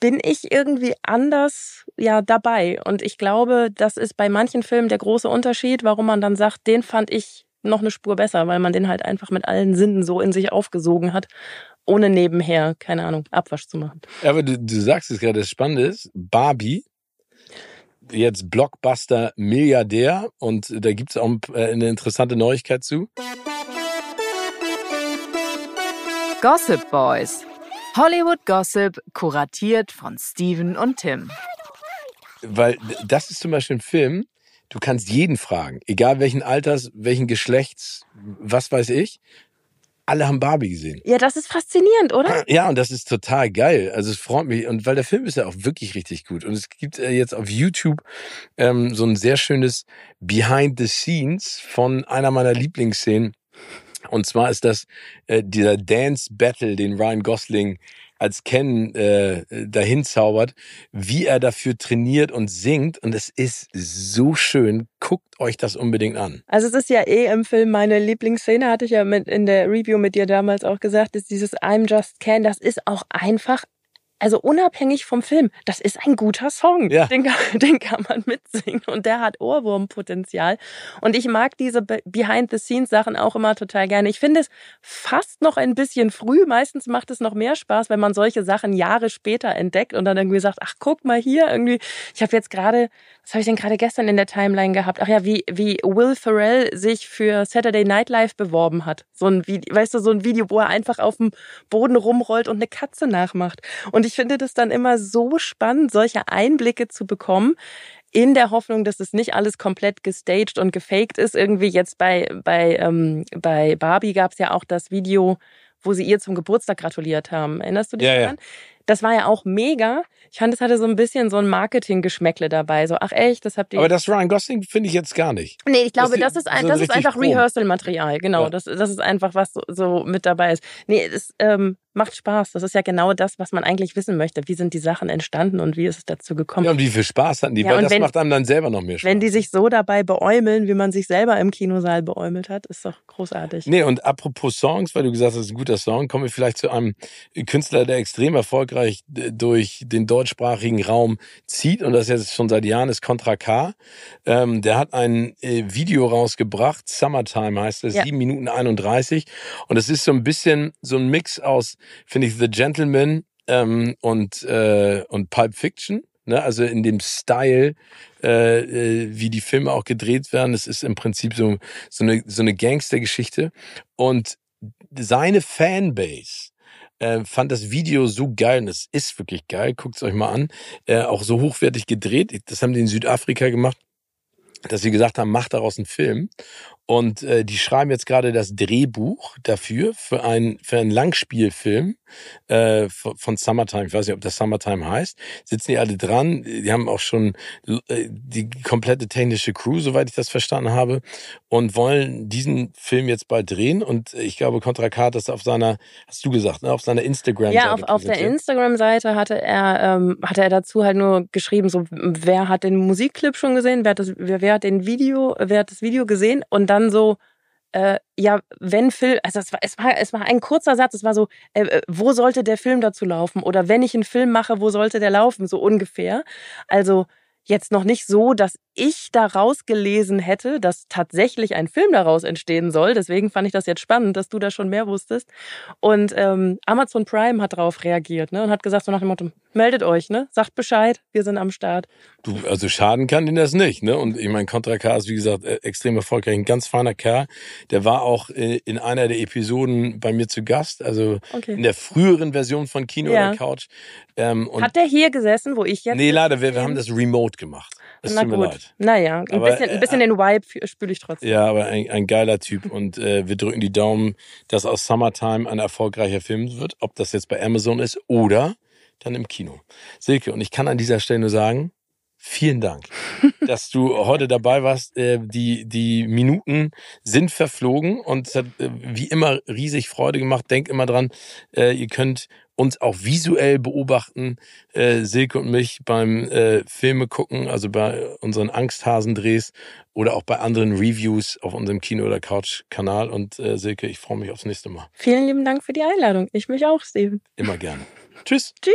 Speaker 2: bin ich irgendwie anders ja dabei und ich glaube, das ist bei manchen Filmen der große Unterschied, warum man dann sagt, den fand ich noch eine Spur besser, weil man den halt einfach mit allen Sinnen so in sich aufgesogen hat, ohne nebenher, keine Ahnung, Abwasch zu machen.
Speaker 1: Aber du, du sagst es gerade, das Spannende ist, Barbie, jetzt Blockbuster Milliardär und da gibt's auch äh, eine interessante Neuigkeit zu.
Speaker 5: Gossip Boys. Hollywood Gossip, kuratiert von Steven und Tim.
Speaker 1: Weil das ist zum Beispiel ein Film, du kannst jeden fragen, egal welchen Alters, welchen Geschlechts, was weiß ich, alle haben Barbie gesehen.
Speaker 2: Ja, das ist faszinierend, oder?
Speaker 1: Ja, und das ist total geil. Also es freut mich. Und weil der Film ist ja auch wirklich richtig gut. Und es gibt äh, jetzt auf YouTube ähm, so ein sehr schönes Behind the Scenes von einer meiner Lieblingsszenen. Und zwar ist das äh, dieser Dance Battle, den Ryan Gosling als Ken äh, dahin zaubert, wie er dafür trainiert und singt. Und es ist so schön. Guckt euch das unbedingt an.
Speaker 2: Also es ist ja eh im Film meine Lieblingsszene, hatte ich ja mit in der Review mit dir damals auch gesagt, ist dieses I'm Just Can, das ist auch einfach also unabhängig vom Film, das ist ein guter Song.
Speaker 1: Ja.
Speaker 2: Den, kann, den kann man mitsingen und der hat Ohrwurmpotenzial. Und ich mag diese Be- Behind-the-Scenes-Sachen auch immer total gerne. Ich finde es fast noch ein bisschen früh. Meistens macht es noch mehr Spaß, wenn man solche Sachen Jahre später entdeckt und dann irgendwie sagt, ach guck mal hier irgendwie. Ich habe jetzt gerade, was habe ich denn gerade gestern in der Timeline gehabt? Ach ja, wie wie Will Ferrell sich für Saturday Night Live beworben hat. So ein Video, weißt du, so ein Video, wo er einfach auf dem Boden rumrollt und eine Katze nachmacht. Und ich finde das dann immer so spannend, solche Einblicke zu bekommen, in der Hoffnung, dass es nicht alles komplett gestaged und gefaked ist. Irgendwie jetzt bei, bei, ähm, bei Barbie gab es ja auch das Video, wo sie ihr zum Geburtstag gratuliert haben. Erinnerst du dich
Speaker 1: Ja, ja.
Speaker 2: daran? Das war ja auch mega. Ich fand, es hatte so ein bisschen so ein Marketing-Geschmäckle dabei. So, ach echt, das habt ihr.
Speaker 1: Aber das Ryan Gosling finde ich jetzt gar nicht.
Speaker 2: Nee, ich glaube,
Speaker 1: Das
Speaker 2: das,
Speaker 1: ist
Speaker 2: ein, das ist einfach. Rehearsal-Material, genau.
Speaker 1: Ja.
Speaker 2: Das, das ist einfach, was so, so mit dabei ist. Nee, es ähm, macht Spaß. Das ist ja genau das, was man eigentlich wissen möchte. Wie sind die Sachen entstanden und wie ist es dazu gekommen?
Speaker 1: Ja, und wie viel Spaß hatten die?
Speaker 2: Ja,
Speaker 1: Weil das
Speaker 2: wenn-
Speaker 1: macht einem dann selber noch mehr Spaß.
Speaker 2: Wenn die sich so dabei beäumeln, wie man sich selber im Kinosaal beäumelt hat, ist doch großartig.
Speaker 1: Nee, und apropos Songs, weil du gesagt hast, es ist ein guter Song, kommen wir vielleicht zu einem Künstler, der extrem erfolgreich äh, durch den deutschsprachigen Raum zieht und das jetzt schon seit Jahren ist Contra K. Ähm, der hat ein äh, Video rausgebracht, Summertime heißt es,
Speaker 2: Ja.
Speaker 1: 7 Minuten 31 und es ist so ein bisschen so ein Mix aus, finde ich, The Gentleman ähm, und, äh, und Pulp Fiction. Ne, also in dem Style, äh, äh, wie die Filme auch gedreht werden. Es ist im Prinzip so, so eine, so eine Gangstergeschichte. Und seine Fanbase äh, fand das Video so geil, und es ist wirklich geil, guckt es euch mal an, äh, auch so hochwertig gedreht. Das haben die in Südafrika gemacht, dass sie gesagt haben, mach daraus einen Film. Und äh, die schreiben jetzt gerade das Drehbuch dafür, für, ein, für einen Langspielfilm äh, von Summertime. Ich weiß nicht, ob das Summertime heißt. Sitzen die alle dran. Die haben auch schon äh, die komplette technische Crew, soweit ich das verstanden habe, und wollen diesen Film jetzt bald drehen. Und ich glaube, Contra K hat das auf seiner, hast du gesagt, ne, auf seiner Instagram-Seite.
Speaker 2: Ja, auf, auf der Instagram-Seite hatte er, ähm, hatte er dazu halt nur geschrieben, so wer hat den Musikclip schon gesehen, wer hat das, wer, wer hat den Video, wer hat das Video gesehen und dann so äh, ja, wenn Film, also es war, es war, es war ein kurzer Satz, es war so, äh, äh, wo sollte der Film dazu laufen? Oder wenn ich einen Film mache, wo sollte der laufen? So ungefähr. Also jetzt noch nicht so, dass ich daraus gelesen hätte, dass tatsächlich ein Film daraus entstehen soll. Deswegen fand ich das jetzt spannend, dass du da schon mehr wusstest. Und ähm, Amazon Prime hat darauf reagiert ne, und hat gesagt so nach dem Motto, meldet euch, ne, sagt Bescheid, wir sind am Start.
Speaker 1: Du, also schaden kann ihn das nicht. ne? Und ich meine, Contra K ist, wie gesagt, äh, extrem erfolgreich, ein ganz feiner Kerl. Der war auch äh, in einer der Episoden bei mir zu Gast, also okay. in der früheren Version von Kino ja. oder Couch.
Speaker 2: Ähm, hat der hier gesessen, wo ich jetzt...
Speaker 1: Nee, leider, wir, wir haben das remote gemacht. Es
Speaker 2: Na
Speaker 1: tut mir
Speaker 2: gut. leid. Naja, ein aber, bisschen, ein bisschen den Vibe spüre ich trotzdem.
Speaker 1: Ja, aber ein, ein geiler Typ und äh, wir drücken die Daumen, dass aus Summertime ein erfolgreicher Film wird, ob das jetzt bei Amazon ist oder dann im Kino. Silke, und ich kann an dieser Stelle nur sagen, vielen Dank, dass du heute dabei warst. Äh, die, die Minuten sind verflogen und es hat äh, wie immer riesig Freude gemacht. Denk immer dran, äh, ihr könnt uns auch visuell beobachten, Silke und mich beim Filme gucken, also bei unseren Angsthasendrehs oder auch bei anderen Reviews auf unserem Kino- oder Couch-Kanal. Und Silke, ich freue mich aufs nächste Mal.
Speaker 2: Vielen lieben Dank für die Einladung. Ich mich auch, Steven.
Speaker 1: Immer gerne. Tschüss.
Speaker 2: Tschüss.